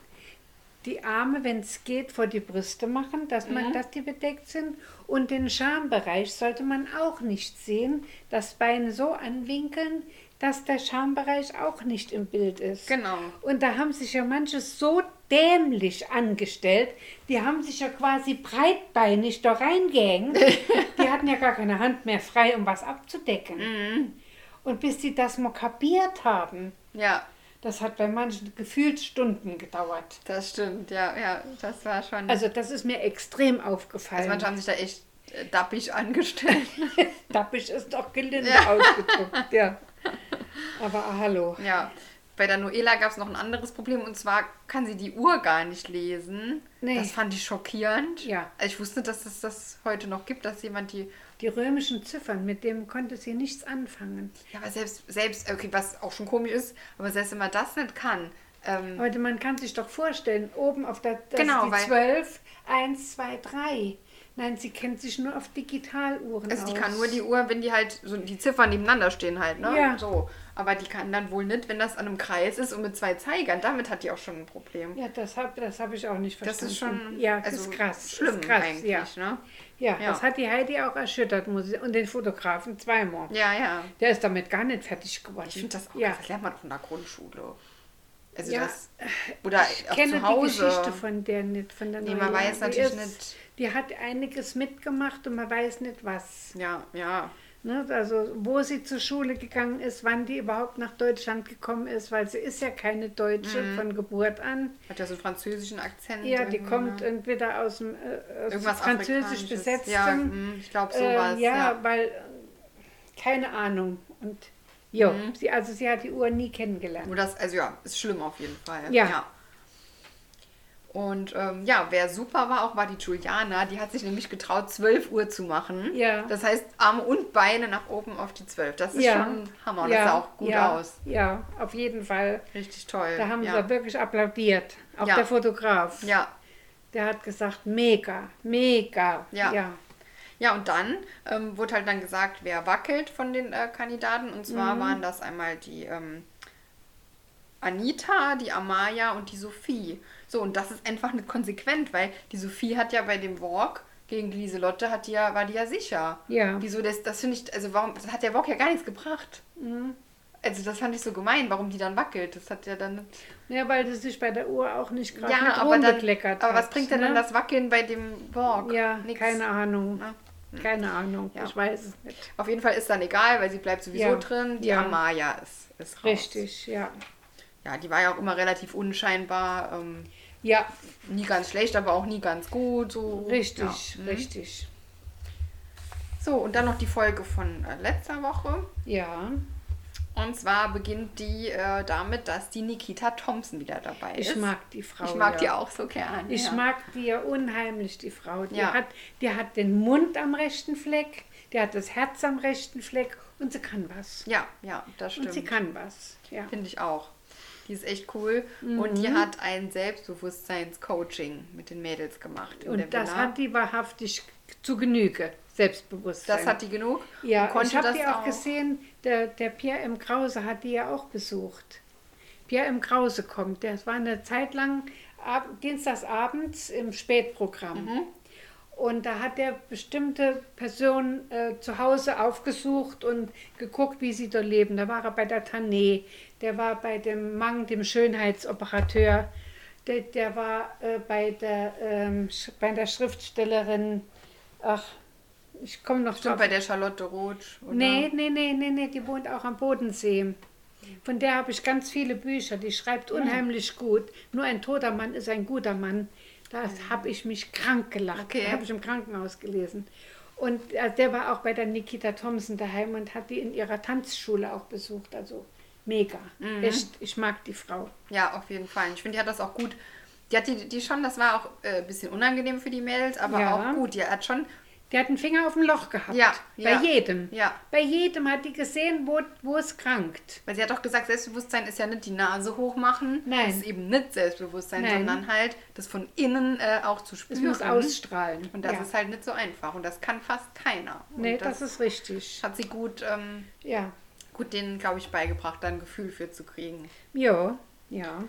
die Arme, wenn es geht, vor die Brüste machen, dass, Mhm. man, dass die bedeckt sind. Und den Schambereich sollte man auch nicht sehen. Das Bein so anwinkeln, dass der Schambereich auch nicht im Bild ist. Genau. Und da haben sich ja manche so dämlich angestellt, die haben sich ja quasi breitbeinig da reingehängt. die hatten ja gar keine Hand mehr frei, um was abzudecken. Mhm. Und bis sie das mal kapiert haben, Ja, das hat bei manchen gefühlt Stunden gedauert. das stimmt. Ja, ja, das war schon. Also das ist mir extrem also aufgefallen. manche haben sich da echt äh, dappig angestellt. Dappig ist doch gelinde Ja. ausgedrückt, ja. Aber ah, hallo. ja. Bei der Noela gab es noch ein anderes Problem und zwar kann sie die Uhr gar nicht lesen. Nee. Das fand ich schockierend. Ja. Also ich wusste, dass es das heute noch gibt, dass jemand die. Die römischen Ziffern, mit dem konnte sie nichts anfangen. Ja, aber selbst, selbst, okay, was auch schon komisch ist, aber selbst wenn man das nicht kann. Ähm, Aber man kann sich doch vorstellen, oben auf der das Genau, ist weil- die 12, 1, 2, 3. Nein, sie kennt sich nur auf Digitaluhren also die aus. kann nur die Uhr, wenn die halt so die Ziffern nebeneinander stehen halt, ne? Ja. So. Aber die kann dann wohl nicht, wenn das an einem Kreis ist und mit zwei Zeigern. Damit hat die auch schon ein Problem. Ja, das habe das hab ich auch nicht das verstanden. ist schon ja, das also ist krass. schlimm ist krass, eigentlich, ja. ne? Ja, Ja. das hat die Heidi auch erschüttert muss ich, und den Fotografen zweimal. Ja, ja. Der ist damit gar nicht fertig geworden. Ich finde das auch, ja. das lernt man doch in der Grundschule. Also Ja, das, oder Ich auch kenne zu die Hause. Geschichte von der nicht, von der Nee, man weiß Die natürlich nicht. Die hat einiges mitgemacht und man weiß nicht was. Ja, ja. Ne? Also wo sie zur Schule gegangen ist, wann die überhaupt nach Deutschland gekommen ist, weil sie ist ja keine Deutsche Mhm. von Geburt an. Hat ja so einen französischen Akzent. Ja, die kommt ne? entweder aus dem äh, aus französisch besetztem. Ja, mm, ich glaube sowas. ähm, ja, ja. weil äh, keine Ahnung. Und jo, Mhm. sie, also sie hat die Uhr nie kennengelernt. Nur das, also ja, ist schlimm auf jeden Fall. Ja. Und ähm, ja, wer super war, auch war die Juliana. Die hat sich nämlich getraut, 12 Uhr zu machen. Ja. Das heißt, Arme und Beine nach oben auf die 12. Das ist Ja. schon Hammer. Das sah auch gut ja, aus. Ja, auf jeden Fall. Richtig toll. Da haben ja. sie wirklich applaudiert. Auch Ja. der Fotograf. ja. Der hat gesagt, mega, mega. Ja. ja. Ja, und dann ähm, wurde halt dann gesagt, wer wackelt von den äh, Kandidaten. Und zwar Mhm. waren das einmal die ähm, Anita, die Amaya und die Sophie. So, und das ist einfach nicht konsequent, weil die Sophie hat ja bei dem Walk gegen Lieselotte, hat die ja, war die ja sicher. Ja. Wieso das, das finde ich, also warum, das hat der Walk ja gar nichts gebracht. Mhm. Also das fand ich so gemein, warum die dann wackelt. Das hat ja dann. Ja, weil sie sich bei der Uhr auch nicht gerade Ja, mit aber dann. rumbekleckert Aber was hat, bringt denn ne? dann das Wackeln bei dem Walk? Ja, Nix. keine Ahnung. Ne? Keine Ahnung. Ja. Ich weiß es nicht. Auf jeden Fall ist dann egal, weil sie bleibt sowieso Ja. drin. Die Ja. Amaya ist, ist raus. Richtig, ja. Ja, die war ja auch immer relativ unscheinbar. Ähm, Ja, nie ganz schlecht, aber auch nie ganz gut. So. richtig, Ja. Mhm. richtig. So, und dann noch die Folge von äh, letzter Woche. Ja, Und zwar beginnt die äh, damit, dass die Nikita Thompson wieder dabei ich ist. mag die Frau. ich mag ja. die auch so gern. Ich ja. mag die ja unheimlich, die Frau. Die, Ja. hat, die hat den Mund am rechten Fleck, die hat das Herz am rechten Fleck und sie kann was. Ja, ja, das Und sie stimmt. kann was. Ja. Finde ich auch. Die ist echt cool. Und Mhm. die hat ein Selbstbewusstseins-Coaching mit den Mädels gemacht. Und das Villa. hat die wahrhaftig zu Genüge, Selbstbewusstsein. das hat die genug. Ja, Und ich habe die auch, gesehen, der, der Pierre M. Krause hat die ja auch besucht. Pierre M. Krause kommt, das war eine Zeit lang ab, dienstagsabends im Spätprogramm. Mhm. Und da hat er bestimmte Personen äh, zu Hause aufgesucht und geguckt, wie sie dort leben. Da war er bei der Tané, der war bei dem Mang, dem Schönheitsoperateur, der, der war äh, bei, der, ähm, bei der Schriftstellerin, ach, ich komme noch drauf. bei der Charlotte Roth. Oder? Nee, nee, nee, nee, nee, die wohnt auch am Bodensee. Von der habe ich ganz viele Bücher. Die schreibt unheimlich gut. Nur ein toter Mann ist ein guter Mann. Da habe ich mich krank gelacht. Okay. Habe ich im Krankenhaus gelesen. Und äh, der war auch bei der Nikita Thompson daheim und hat die in ihrer Tanzschule auch besucht. Also mega. Mhm. Echt, ich mag die Frau. Ja, auf jeden Fall. Ich finde, die hat das auch gut. Die hat die, die schon, das war auch äh, ein bisschen unangenehm für die Mädels, aber Ja. auch gut. Die hat schon, Der hat einen Finger auf dem Loch gehabt. Ja, Bei ja. jedem. ja, Bei jedem hat die gesehen, wo, wo es krankt. weil sie hat auch gesagt, Selbstbewusstsein ist ja nicht die Nase hochmachen. Nein. Das ist eben nicht Selbstbewusstsein, Nein. sondern halt das von innen äh, auch zu Es spüren. muss ausstrahlen. Und das ja. ist halt nicht so einfach. Und das kann fast keiner. Und Nee, das, ist richtig. hat sie gut, ähm, Ja. Gut denen, glaube ich, beigebracht, da ein Gefühl für zu kriegen. Ja, ja.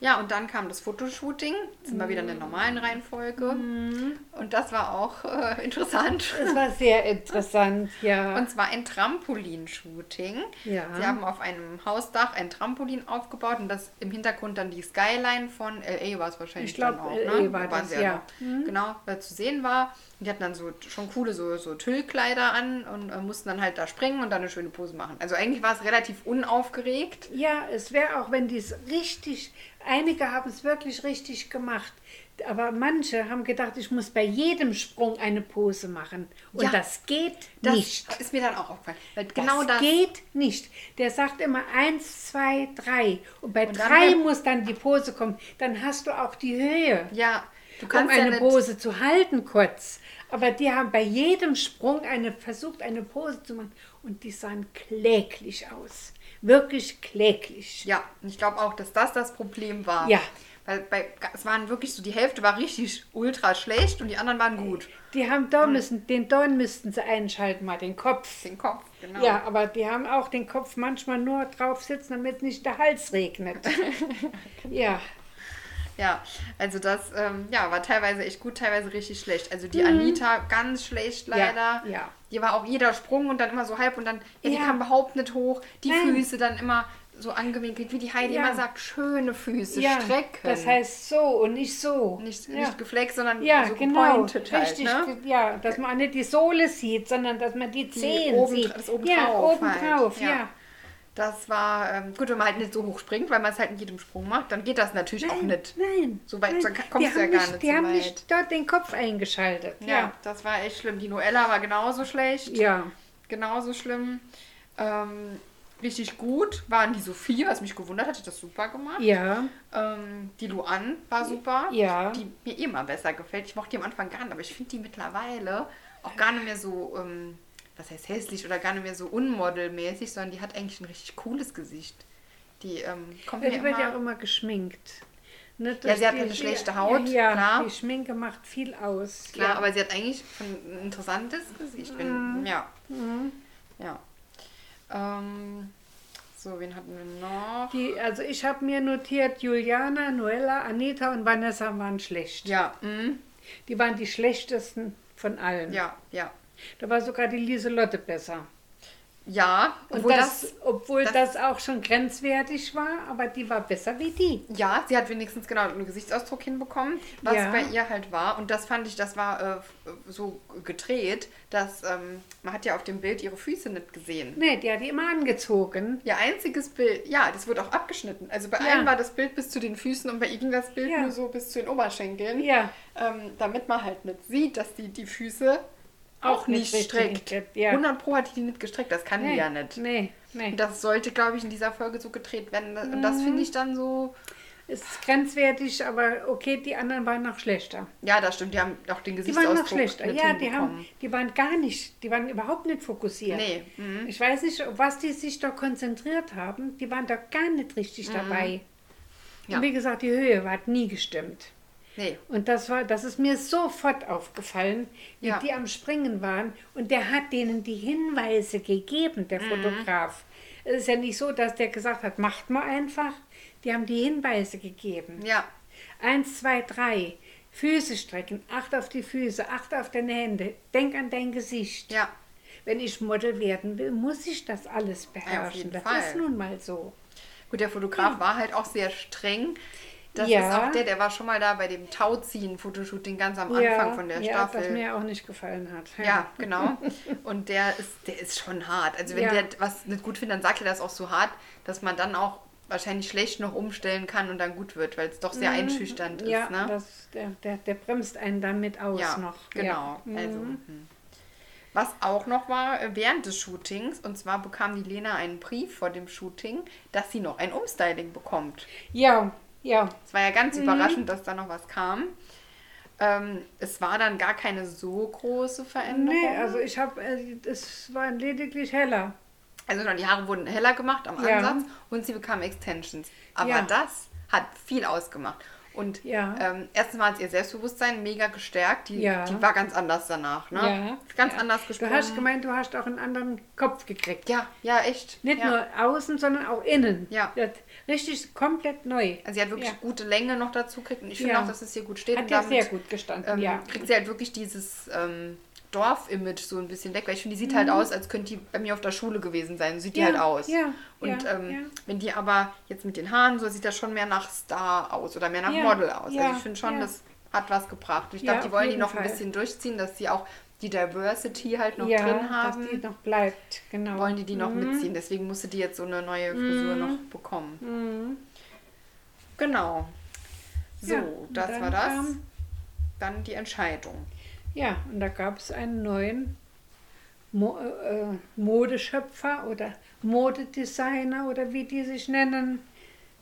Ja, und dann kam das Fotoshooting. Jetzt sind wir wieder in der normalen Reihenfolge. Und das war auch äh, interessant. Es war sehr interessant, ja. Und zwar ein Trampolinshooting. Ja. Sie haben auf einem Hausdach ein Trampolin aufgebaut und das im Hintergrund dann die Skyline von LA war es wahrscheinlich Ich glaub, dann auch. LA ne? war das, ja. Mhm. Genau, weil zu sehen war. Und die hatten dann so schon coole so, so Tüllkleider an und äh, mussten dann halt da springen und dann eine schöne Pose machen. Also eigentlich war es relativ unaufgeregt. ja, es wäre auch, wenn die es richtig, einige haben es wirklich richtig gemacht, aber manche haben gedacht, ich muss bei jedem Sprung eine Pose machen. Und Ja. das geht Das nicht. ist mir dann auch aufgefallen. Weil Das genau das. geht nicht. Der sagt immer eins, zwei, drei. Und bei Und dann drei halt- muss dann die Pose kommen. Dann hast du auch die Höhe. Ja, du um kannst ja eine Pose zu halten kurz. Aber die haben bei jedem Sprung eine, versucht, eine Pose zu machen. Und die sahen kläglich aus. Wirklich kläglich. Ja, und ich glaube auch, dass das das Problem war. Ja. Weil bei, es waren wirklich so, die Hälfte war richtig ultra schlecht und die anderen waren gut. Die haben da müssen, den Dorn müssten sie einschalten, mal den Kopf. Den Kopf, genau. Ja, aber die haben auch den Kopf manchmal nur drauf sitzen, damit nicht der Hals regnet. ja, Ja, also das ähm, ja, war teilweise echt gut, teilweise richtig schlecht. Also die Mhm. Anita ganz schlecht leider. ja. Die war auch jeder Sprung und dann immer so halb und dann, ja, die Ja. kam überhaupt nicht hoch. Die Nein. Füße dann immer so angewinkelt, wie die Heidi Ja. immer sagt, schöne Füße, ja strecken. das heißt so und nicht so. nicht, ja. nicht geflext, sondern Ja, so genau. halt, Richtig, ne? ge- ja, dass man auch nicht die Sohle sieht, sondern dass man die Zehen oben- sieht. das oben ja, drauf oben halt, drauf, ja. Das war ähm, gut, wenn man halt nicht so hoch springt, weil man es halt in jedem Sprung macht, dann geht das natürlich auch nicht. Nein. So weit- nein. kommst du ja gar nicht, Die so haben nicht dort den Kopf eingeschaltet. Ja, Ja. das war echt schlimm. Die Noella war genauso schlecht. Ja. Genauso schlimm. Ähm, richtig gut waren die Sophie, was mich gewundert hat, hat das super gemacht. Ja. Ähm, die Luan war super. Ja. Die mir immer besser gefällt. Ich mochte die am Anfang gar nicht, aber ich finde die mittlerweile auch gar nicht mehr so, ähm, was heißt hässlich oder gar nicht mehr so unmodelmäßig, sondern die hat eigentlich ein richtig cooles Gesicht. Die ähm, kommt Ja, die wird ja auch immer... geschminkt. Ne, Ja, sie hat die- eine schlechte Haut, Ja, klar. die Schminke macht viel aus. Klar, ja. aber sie hat eigentlich ein interessantes Gesicht. Wenn, Mhm. Ja. Ja. Ähm, so, wen hatten wir noch? Die, also ich habe mir notiert, Juliana, Noella, Anita und Vanessa waren schlecht. Ja, mhm. Die waren die schlechtesten von allen. ja, ja. Da war sogar die Lieselotte besser. Ja, Und obwohl das, das, obwohl das- das, auch schon grenzwertig war, aber die war besser wie die. ja, sie hat wenigstens genau einen Gesichtsausdruck hinbekommen, was Ja. bei ihr halt war. Und das fand ich, das war äh, so gedreht, dass ähm, man hat ja auf dem Bild ihre Füße nicht gesehen. Nee, die hat die immer angezogen. Ihr einziges Bild, ja, das wurde auch abgeschnitten. Also bei Ja. allen war das Bild bis zu den Füßen und bei ging das Bild Ja. nur so bis zu den Oberschenkeln. Ja. Ähm, damit man halt nicht sieht, dass die die Füße auch, Auch nicht nicht streckt. gestreckt, ja. 100 Pro hat die nicht gestreckt, das kann die Nee, ja nicht. Nee, nee. Und das sollte, glaube ich, in dieser Folge so gedreht werden. Und das finde ich dann so. Ist grenzwertig, aber okay, die anderen waren noch schlechter. Ja, das stimmt. Die haben auch den Die waren noch Gesichtsausdruck schlechter. Ja, die, haben, die waren gar nicht, die waren überhaupt nicht fokussiert. Nee. Mhm. Ich weiß nicht, auf was die sich da konzentriert haben. Die waren da gar nicht richtig dabei. Mhm. Ja. Und wie gesagt, die Höhe hat nie gestimmt. Nee. Und das war, das ist mir sofort aufgefallen, wie Ja. die am Springen waren. Und der hat denen die Hinweise gegeben, Mhm. der Fotograf. Es ist ja nicht so, dass der gesagt hat, macht mal einfach. Die haben die Hinweise gegeben. Ja. Eins, zwei, drei. Füße strecken, acht auf die Füße, acht auf deine Hände, denk an dein Gesicht. Ja. Wenn ich Model werden will, muss ich das alles beherrschen. jeden das Fall. ist nun mal so. Gut, der Fotograf war halt auch sehr streng. Das Ja. ist auch der, der war schon mal da bei dem Tauziehen-Fotoshooting ganz am Anfang von der ja, Staffel. das mir auch nicht gefallen hat. Ja, genau. Und der ist, der ist schon hart. Also wenn Ja. der was nicht gut findet, dann sagt er das auch so hart, dass man dann auch wahrscheinlich schlecht noch umstellen kann und dann gut wird, weil es doch sehr einschüchternd ist. Mhm. Ja, ne? das, der, der, der bremst einen damit aus ja, noch. genau. Ja. Also, Mhm. hm. Was auch noch war äh, während des Shootings, und zwar bekam die Lena einen Brief vor dem Shooting, dass sie noch ein Umstyling bekommt. ja, ja. Es war ja ganz Mhm. überraschend, dass da noch was kam. Ähm, es war dann gar keine so große Veränderung. Nee, also ich habe, äh, es war lediglich heller. Also die Haare wurden heller gemacht am Ja. Ansatz und sie bekam Extensions. Aber Ja. das hat viel ausgemacht. Und Ja. ähm, erstens mal hat ihr Selbstbewusstsein mega gestärkt. Die, Ja. die war ganz anders danach. Ne? Ja. Ganz ja. anders Du gesprochen. hast gemeint, du hast auch einen anderen Kopf gekriegt. ja, ja, echt. Nicht ja. nur außen, sondern auch innen. Ja. Richtig komplett neu. Also sie hat wirklich Ja. gute Länge noch dazu gekriegt. Und ich finde Ja. auch, dass es hier gut steht. Hat ja sehr gut gestanden, ähm, ja. kriegt sie halt wirklich dieses ähm, Dorf-Image so ein bisschen weg. Weil ich finde, die sieht halt aus, als könnte die bei mir auf der Schule gewesen sein. So sieht die Mhm. Ja, halt aus. ja, Und ja, ähm, wenn die aber jetzt mit den Haaren so, sieht das schon mehr nach Star aus oder mehr nach Model aus. also ich finde schon, das hat was gebracht. Und ich glaube, die wollen die noch ein Fall. bisschen durchziehen, dass sie auch die Diversity halt noch drin haben. dass die noch bleibt, genau. wollen die die noch Mhm. mitziehen. Deswegen musste die jetzt so eine neue Frisur noch bekommen. Mhm. Genau. So, das war das. kam- Dann die Entscheidung. Ja, und da gab es einen neuen Mo äh, Modeschöpfer oder Modedesigner oder wie die sich nennen.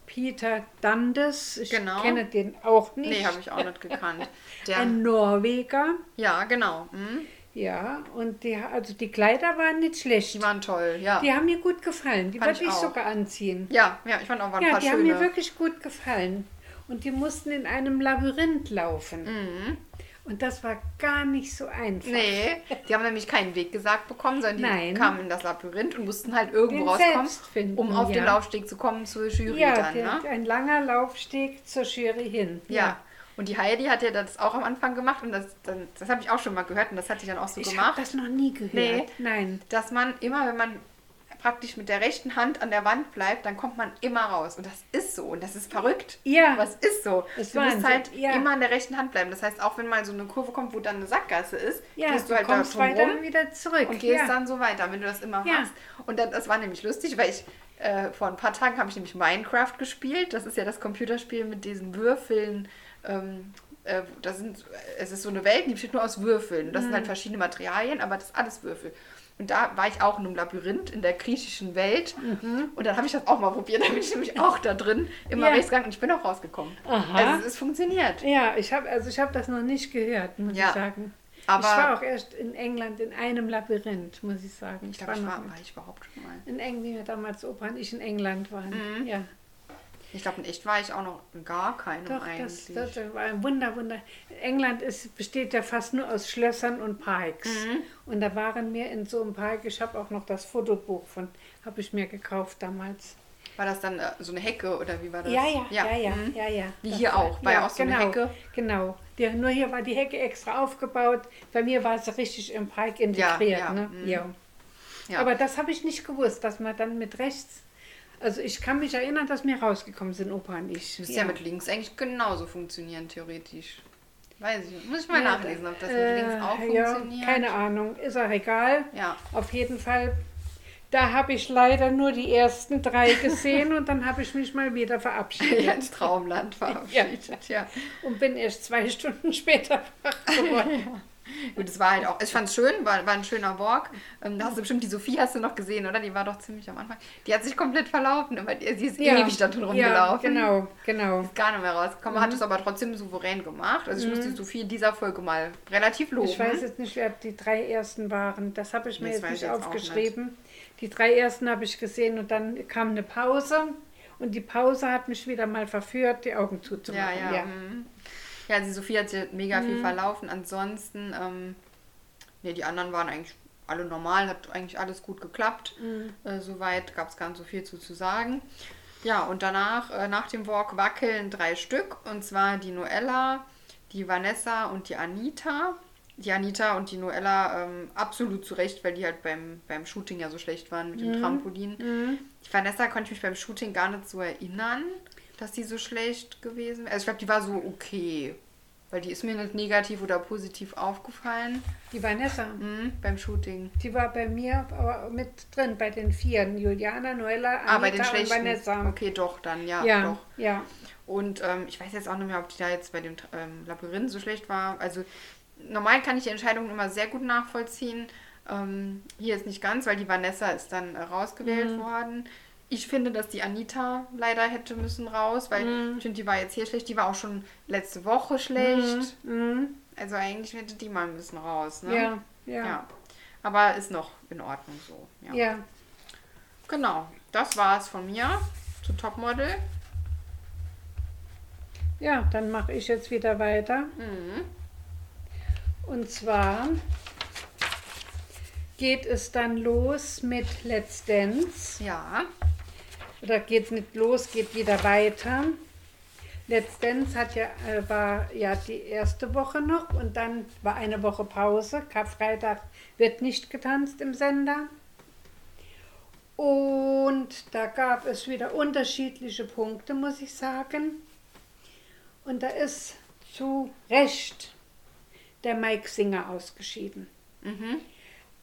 Peter Dundes. Ich Genau. kenne den auch nicht. Nee, habe ich auch nicht gekannt. Der, Ein Norweger. ja, genau. Mhm. Ja, und die, also die Kleider waren nicht schlecht. Die waren toll, ja. Die haben mir gut gefallen. Die Fand würde ich ich sogar anziehen. Ja, ja, ich fand auch waren ein Ja, paar die haben schöne. mir wirklich gut gefallen. Und die mussten in einem Labyrinth laufen. Mhm. Und das war gar nicht so einfach. Nee, die haben nämlich keinen Weg gesagt bekommen, sondern die Nein. kamen in das Labyrinth und mussten halt irgendwo Den rauskommen, finden, um auf den ja. Laufsteg zu kommen zur Jury Ja, dann. der, Ne? ein langer Laufsteg zur Jury hin. Ja. Und die Heidi hat ja das auch am Anfang gemacht und das, dann- das habe ich auch schon mal gehört und das hatte ich dann auch so Ich habe gemacht, das noch nie gehört. Nee. Nein. dass man immer, wenn man praktisch mit der rechten Hand an der Wand bleibt, dann kommt man immer raus. Und das ist so und das ist verrückt. Ja. Aber es ist so. Es du musst Wahnsinn, halt ja. immer an der rechten Hand bleiben. Das heißt, auch wenn mal so eine Kurve kommt, wo dann eine Sackgasse ist, Ja, gehst du halt da weiter rum wieder zurück. und gehst ja. dann so weiter, wenn du das immer machst. Und dann, das war nämlich lustig, weil ich äh, vor ein paar Tagen habe ich nämlich Minecraft gespielt. Das ist ja das Computerspiel mit diesen Würfeln. Ähm, äh, das sind, es ist so eine Welt, die besteht nur aus Würfeln. Das sind Mhm. halt verschiedene Materialien, aber das ist alles Würfel. Und da war ich auch in einem Labyrinth in der griechischen Welt. Und dann habe ich das auch mal probiert. Da bin ich nämlich auch da drin, immer Mhm. Ja. rechts gegangen und ich bin auch rausgekommen. Aha. Also es funktioniert. Ja, ich habe also ich habe das noch nicht gehört, muss Ja. ich sagen. Aber- ich war auch erst in England in einem Labyrinth, muss ich sagen. Ich glaube, ich noch war, war ich überhaupt schon mal. in England, damals Opa und ich in England waren. Mhm. Ja, Ich glaube, in echt war ich auch noch gar keinem doch, das, eigentlich. das war ein Wunder, Wunder. England ist, besteht ja fast nur aus Schlössern und Parks. Mhm. Und da waren wir in so einem Park, ich habe auch noch das Fotobuch von, habe ich mir gekauft damals. War das dann äh, so eine Hecke oder wie war das? Ja, ja, ja, ja, mhm. ja, ja. Wie Das hier war- auch, war ja auch so eine genau, Hecke. Genau. Die, nur hier war die Hecke extra aufgebaut. Bei mir war es richtig im Park integriert. ja, ne? mhm. ja. Ja. Aber das habe ich nicht gewusst, dass man dann mit rechts. Also ich kann mich erinnern, dass wir rausgekommen sind, Opa und ich. Müsste ja. mit links eigentlich genauso funktionieren, theoretisch. Weiß ich. Muss ich mal Ja, nachlesen, ob das mit äh, links auch ja, funktioniert. keine Ahnung, ist auch egal. Ja. Auf jeden Fall, da habe ich leider nur die ersten drei gesehen und dann habe ich mich mal wieder verabschiedet. Ja, ins Traumland verabschiedet. Ja. Und bin erst zwei Stunden später wach geworden. Gut, es war halt auch, ich fand es schön, war, war ein schöner Walk. Ähm, da hast du bestimmt die Sophie hast du noch gesehen, oder? Die war doch ziemlich am Anfang. Die hat sich komplett verlaufen, aber die, sie ist ewig da drin ja, rumgelaufen. genau, genau. Ist gar nicht mehr rausgekommen, hat es aber trotzdem souverän gemacht. Also ich muss die Sophie in dieser Folge mal relativ loben. Ich weiß jetzt nicht, wer die drei ersten waren. Das habe ich mir Das jetzt nicht ich jetzt aufgeschrieben. Die drei ersten habe ich gesehen und dann kam eine Pause. Und die Pause hat mich wieder mal verführt, die Augen ja, zuzumachen. ja. Ja, ja die Sophie hat sich mega Mhm. viel verlaufen. Ansonsten, ähm, nee, die anderen waren eigentlich alle normal, hat eigentlich alles gut geklappt. Mhm. Äh, soweit gab es gar nicht so viel zu, zu sagen. Ja, und danach, äh, nach dem Walk wackeln drei Stück. Und zwar die Noella, die Vanessa und die Anita. Die Anita und die Noella ähm, absolut zu Recht, weil die halt beim, beim Shooting ja so schlecht waren mit Mhm. dem Trampolin. Die Vanessa konnte ich mich beim Shooting gar nicht so erinnern, dass die so schlecht gewesen wäre. Also ich glaube, die war so okay. Weil die ist mir nicht negativ oder positiv aufgefallen Die Vanessa, mhm, beim Shooting. die war bei mir aber mit drin, bei den Vieren. Juliana, Noella, Anita ah, bei den und schlechten. Vanessa. Okay, doch, dann, ja, ja, doch. ja. Und ähm, ich weiß jetzt auch nicht mehr, ob die da jetzt bei dem ähm, Labyrinth so schlecht war. Also normal kann ich die Entscheidungen immer sehr gut nachvollziehen. Ähm, hier jetzt nicht ganz, weil die Vanessa ist dann äh, rausgewählt worden. Ich finde, dass die Anita leider hätte müssen raus, weil ich finde, die war jetzt hier schlecht. Die war auch schon letzte Woche schlecht. Mhm. Also eigentlich hätte die mal ein bisschen raus. Ne? Ja, ja, ja. Aber ist noch in Ordnung so. Ja. ja. Genau. Das war es von mir zu Topmodel. Ja, dann mache ich jetzt wieder weiter. Mhm. Und zwar geht es dann los mit Let's Dance. Ja. Oder geht es nicht los, geht wieder weiter. Let's Dance hat ja, äh, war ja die erste Woche noch und dann war eine Woche Pause. Karfreitag wird nicht getanzt im Sender. Und da gab es wieder unterschiedliche Punkte, muss ich sagen. Und da ist zu Recht der Mike Singer ausgeschieden. Mhm.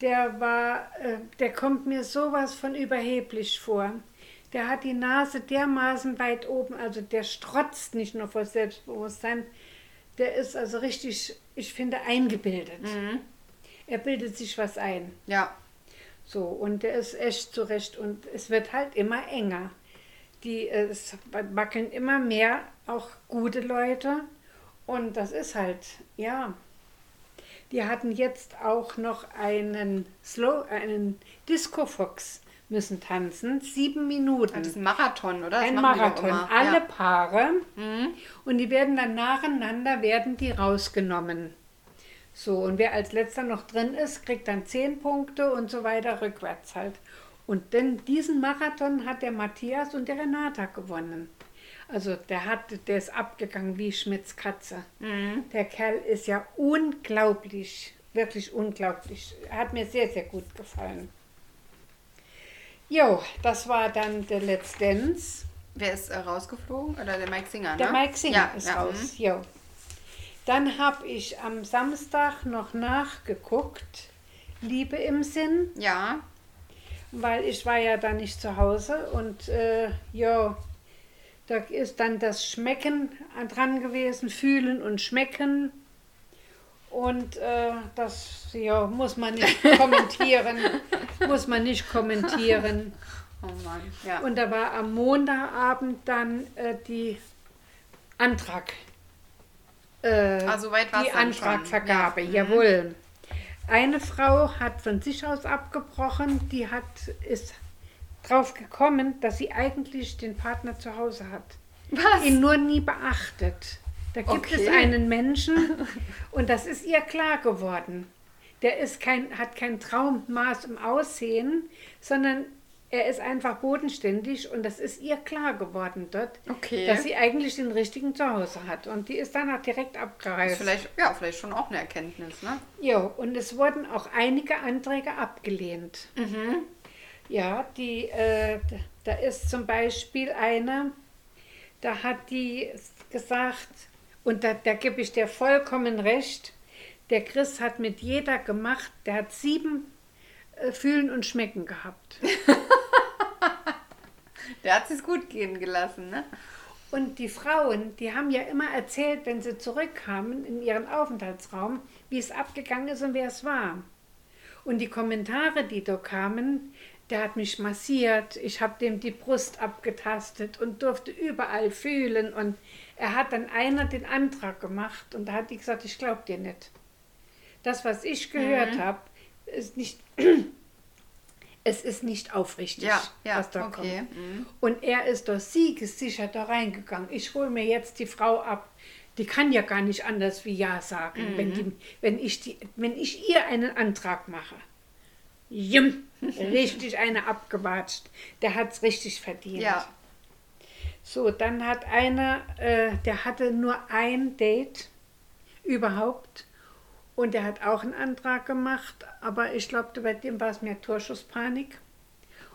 Der war, äh, der kommt mir sowas von überheblich vor. Der hat die Nase dermaßen weit oben, also der strotzt nicht nur vor Selbstbewusstsein, der ist also richtig, ich finde, eingebildet. Mhm. Er bildet sich was ein. Ja. So, und der ist echt zurecht und es wird halt immer enger. Die, es wackeln immer mehr auch gute Leute und das ist halt, ja. Die hatten jetzt auch noch einen Slow, einen Disco Fox müssen tanzen, sieben Minuten. Das ist ein Marathon, oder? Das Ein Marathon, alle Ja. Paare. Mhm. Und die werden dann nacheinander, werden die rausgenommen. So, und wer als letzter noch drin ist, kriegt dann zehn Punkte und so weiter rückwärts halt. Und denn diesen Marathon hat der Matthias und der Renata gewonnen. Also der hat, der ist abgegangen wie Schmidts Katze. Mhm. Der Kerl ist ja unglaublich, wirklich unglaublich. Hat mir sehr, sehr gut gefallen. Jo, das war dann der Let's Dance. Wer ist äh, rausgeflogen? Oder der Mike Singer, ne? Der Mike Singer ja, ist ja, raus. Jo. Dann habe ich am Samstag noch nachgeguckt, Liebe im Sinn, mhm. Ja. weil ich war ja dann nicht zu Hause und äh, ja, da ist dann das Schmecken dran gewesen, fühlen und schmecken. Und äh, das ja, muss man nicht kommentieren, muss man nicht kommentieren. Oh Mann. Ja. Und da war am Montagabend dann äh, die Antrag. Äh, Ah, so weit die. Antragvergabe, Ja. Mhm. jawohl. Eine Frau hat von sich aus abgebrochen, die hat, ist drauf gekommen, dass sie eigentlich den Partner zu Hause hat. Was? Ihn nur nie beachtet. Da gibt es Okay. einen Menschen und das ist ihr klar geworden. Der ist kein, hat kein Traummaß im Aussehen, sondern er ist einfach bodenständig und das ist ihr klar geworden dort, Okay. dass sie eigentlich den richtigen Zuhause hat. Und die ist dann auch direkt Ist abgereist. vielleicht, ja, vielleicht schon auch eine Erkenntnis, ne? Ja, und es wurden auch einige Anträge abgelehnt. Mhm. Ja, die, äh, da ist zum Beispiel eine, da hat die gesagt, und da, da gebe ich dir vollkommen recht, der Chris hat mit jeder gemacht, der hat sieben äh, Fühlen und Schmecken gehabt. Der hat es gut gehen gelassen, ne? Und die Frauen, die haben ja immer erzählt, wenn sie zurückkamen in ihren Aufenthaltsraum, wie es abgegangen ist und wer es war. Und die Kommentare, die da kamen, der hat mich massiert, ich habe dem die Brust abgetastet und durfte überall fühlen. Und er hat dann einer den Antrag gemacht und da hat die gesagt, ich glaube dir nicht. Das, was ich gehört Mhm. habe, ist nicht, es ist nicht aufrichtig, Ja, ja, was da okay. kommt. Mhm. Und er ist doch siegessicher da reingegangen. Ich hole mir jetzt die Frau ab. Die kann ja gar nicht anders wie Ja sagen, wenn, Mhm. die, wenn, ich die, wenn ich ihr einen Antrag mache. Jim, richtig eine abgewatscht. Der hat es richtig verdient. Ja. So, dann hat einer, äh, der hatte nur ein Date überhaupt und der hat auch einen Antrag gemacht, aber ich glaube, bei dem war es mehr Torschusspanik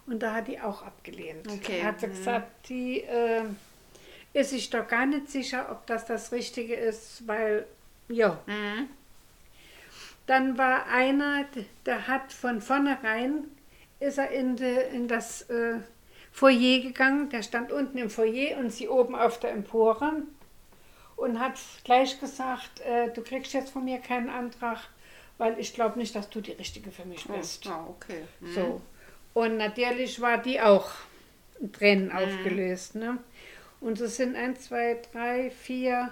und da hat die auch abgelehnt. Okay, Hat sie mhm. gesagt, die äh, ist sich doch gar nicht sicher, ob das das Richtige ist, weil, ja. Mhm. Dann war einer, der hat von vornherein, ist er in, de, in das äh, Foyer gegangen, der stand unten im Foyer und sie oben auf der Empore und hat gleich gesagt, äh, du kriegst jetzt von mir keinen Antrag, weil ich glaube nicht, dass du die Richtige für mich Oh, bist. ja, okay. Mhm. So. Und natürlich war die auch in Tränen Mhm. aufgelöst. Ne? Und so sind eins, zwei, drei, vier,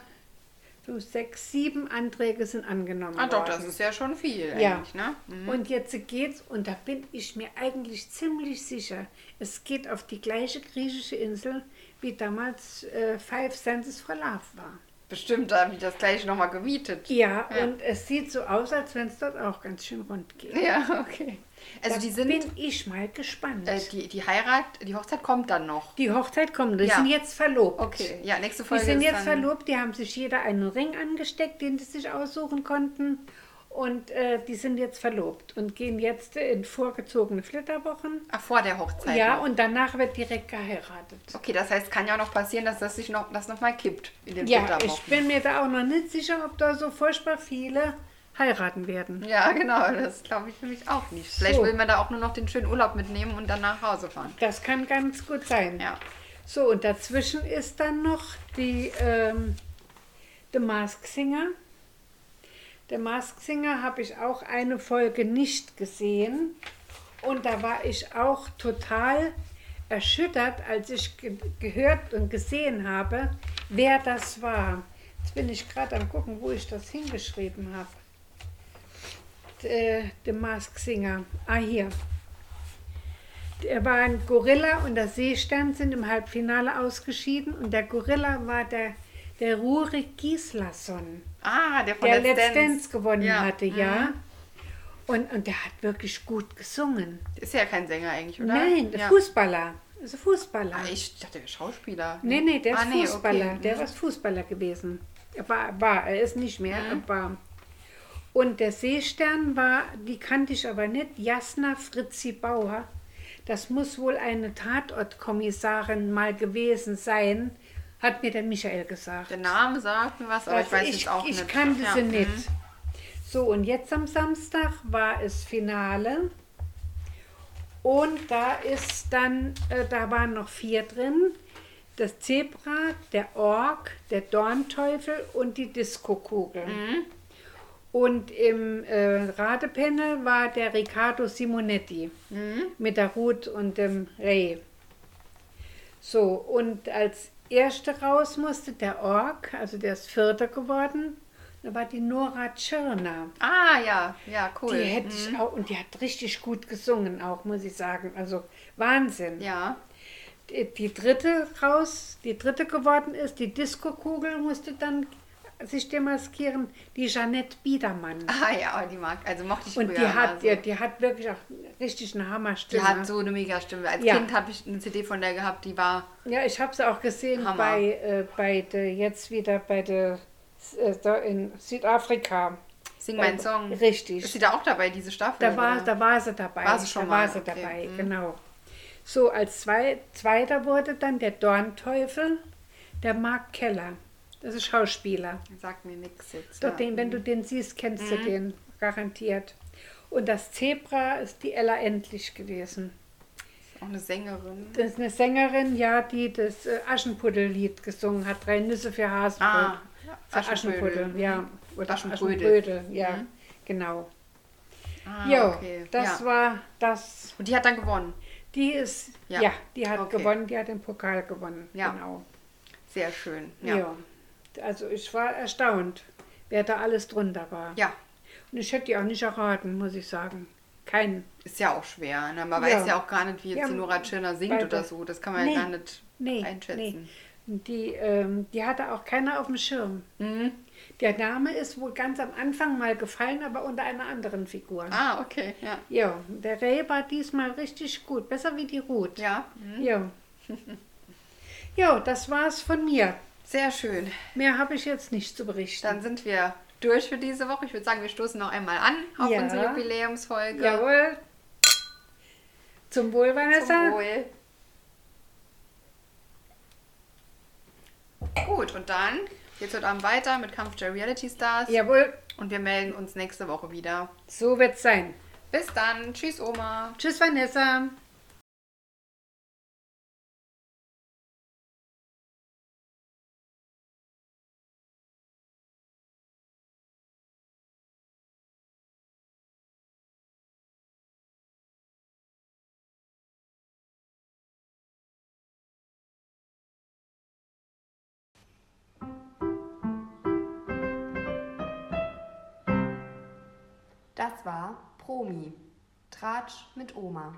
fünf, sechs, sieben Anträge sind angenommen Ah, doch, worden. das ist ja schon viel Ja. eigentlich, ne? Mhm. Und jetzt geht's, und da bin ich mir eigentlich ziemlich sicher, es geht auf die gleiche griechische Insel, wie damals äh, Five Senses for Love war. Bestimmt, da haben die das gleiche nochmal gemietet. Ja, Ja. und es sieht so aus, als wenn es dort auch ganz schön rund geht. Ja, okay. Also da die sind, bin ich mal gespannt. äh, die, die Heirat, die Hochzeit kommt dann noch. Die Hochzeit kommt, die Ja. sind jetzt verlobt. Okay, ja, nächste Die Folge sind ist jetzt verlobt, die haben sich jeder einen Ring angesteckt, den sie sich aussuchen konnten. Und äh, die sind jetzt verlobt und gehen jetzt in vorgezogene Flitterwochen. Ach, vor der Hochzeit Ja, noch. und danach wird direkt geheiratet. Okay, das heißt, kann ja auch noch passieren, dass das sich noch, das noch mal kippt in den Ja, ich Flitterwochen. bin mir da auch noch nicht sicher, ob da so furchtbar viele heiraten werden. Ja, genau, das glaube ich nämlich auch nicht. Vielleicht So. will man da auch nur noch den schönen Urlaub mitnehmen und dann nach Hause fahren. Das kann ganz gut sein. Ja. So, und dazwischen ist dann noch die ähm, The Mask Singer. The Mask Singer habe ich auch eine Folge nicht gesehen. Und da war ich auch total erschüttert, als ich ge gehört und gesehen habe, wer das war. Jetzt bin ich gerade am gucken, wo ich das hingeschrieben habe. D- The Mask Singer. Ah, hier. Er war ein Gorilla und der Seestern sind im Halbfinale ausgeschieden und der Gorilla war der, der Rurik Gislason, Ah, der von der Let's Dance. Dance gewonnen Ja. hatte, Mhm. ja. Und, und der hat wirklich gut gesungen. Ist ja kein Sänger eigentlich, oder? Nein, der ja. Fußballer. Also Fußballer. Ah, ich dachte, der Schauspieler. nee, nee, der ist Ah, nee, Fußballer. okay. Der Mhm. ist Fußballer gewesen. Er war, war, er ist nicht mehr, Mhm. er war. Und der Seestern war, die kannte ich aber nicht, Jasna Fritzi Bauer. Das muss wohl eine Tatortkommissarin mal gewesen sein, hat mir der Michael gesagt. Der Name sagt mir was, aber Also ich weiß ich, jetzt auch ich nicht. kannte Ja, sie mhm. nicht. So, und jetzt am Samstag war es Finale. Und da ist dann, äh, da waren noch vier drin. Das Zebra, der Ork, der Dornteufel und die Diskokugel. Mhm. Und im äh, Radepanel war der Riccardo Simonetti Mhm. mit der Ruth und dem Ray. So, und als erste raus musste der Ork, also der ist Vierter geworden. Da war die Nora Tschirner. Ah, ja, ja, cool. Die hätte Mhm. ich auch, und die hat richtig gut gesungen auch, muss ich sagen. Also Wahnsinn. Ja. Die, die dritte raus, die dritte geworden ist, die Disco-Kugel musste dann sich demaskieren, die Jeanette Biedermann. Ah ja, die mag, also mochte ich Und früher die hat, immer so. die, die hat wirklich auch richtig eine Die Hammerstimme. hat so eine mega Stimme. Als Ja. Kind habe ich eine CD von der gehabt, die war. Ja, ich habe sie auch gesehen Hammer. bei, äh, bei der, jetzt wieder bei der, äh, in Südafrika. Sing mein Song. Richtig. Ist sie da auch dabei, diese Staffel? Da war, oder? da war sie dabei. War sie schon da mal, war sie okay. dabei, Mhm. genau. So, als zwei, zweiter wurde dann der Dornteufel, der Mark Keller. Das ist Schauspieler. Sagt mir nichts jetzt. Dort ja. den, wenn du den siehst, kennst Mhm. du den garantiert. Und das Zebra ist die Ella Endlich gewesen. Auch eine Sängerin. Das ist eine Sängerin, ja, die das äh, Aschenputtel-Lied gesungen hat. Drei Nüsse für Hasenbrot. Ah. Aschenputtel, ja. Mhm. Oder Aschenbrödel. Aschenbrödel, ja, Mhm. genau. Ah, jo, okay. das ja. war das. Und die hat dann gewonnen. Die ist, Ja. ja, die hat Okay. gewonnen, die hat den Pokal gewonnen. Ja. Genau. Sehr schön. Ja. Also ich war erstaunt, wer da alles drunter war. Ja. Und ich hätte die auch nicht erraten, muss ich sagen. Keinen. Ist ja auch schwer. Ne? Man Ja. weiß ja auch gar nicht, wie jetzt Ja, die Nora Tschirner singt oder so. Das kann man Nee. ja gar nicht Nee, einschätzen. nee. Die, ähm, die hatte auch keiner auf dem Schirm. Mhm. Der Name ist wohl ganz am Anfang mal gefallen, aber unter einer anderen Figur. Ah, okay. Ja. Ja, der Reh war diesmal richtig gut. Besser wie die Ruth. Ja. Mhm. Ja. ja, das war's von mir. Sehr schön. Mehr habe ich jetzt nicht zu berichten. Dann sind wir durch für diese Woche. Ich würde sagen, wir stoßen noch einmal an auf Ja. unsere Jubiläumsfolge. Jawohl. Zum Wohl, Vanessa. Zum Wohl. Gut, und dann geht's heute Abend weiter mit Kampf der Reality Stars. Jawohl, Und wir melden uns nächste Woche wieder. so wird's sein. Bis dann. Tschüss, Oma. Tschüss, Vanessa. Promi. Tratsch mit Oma.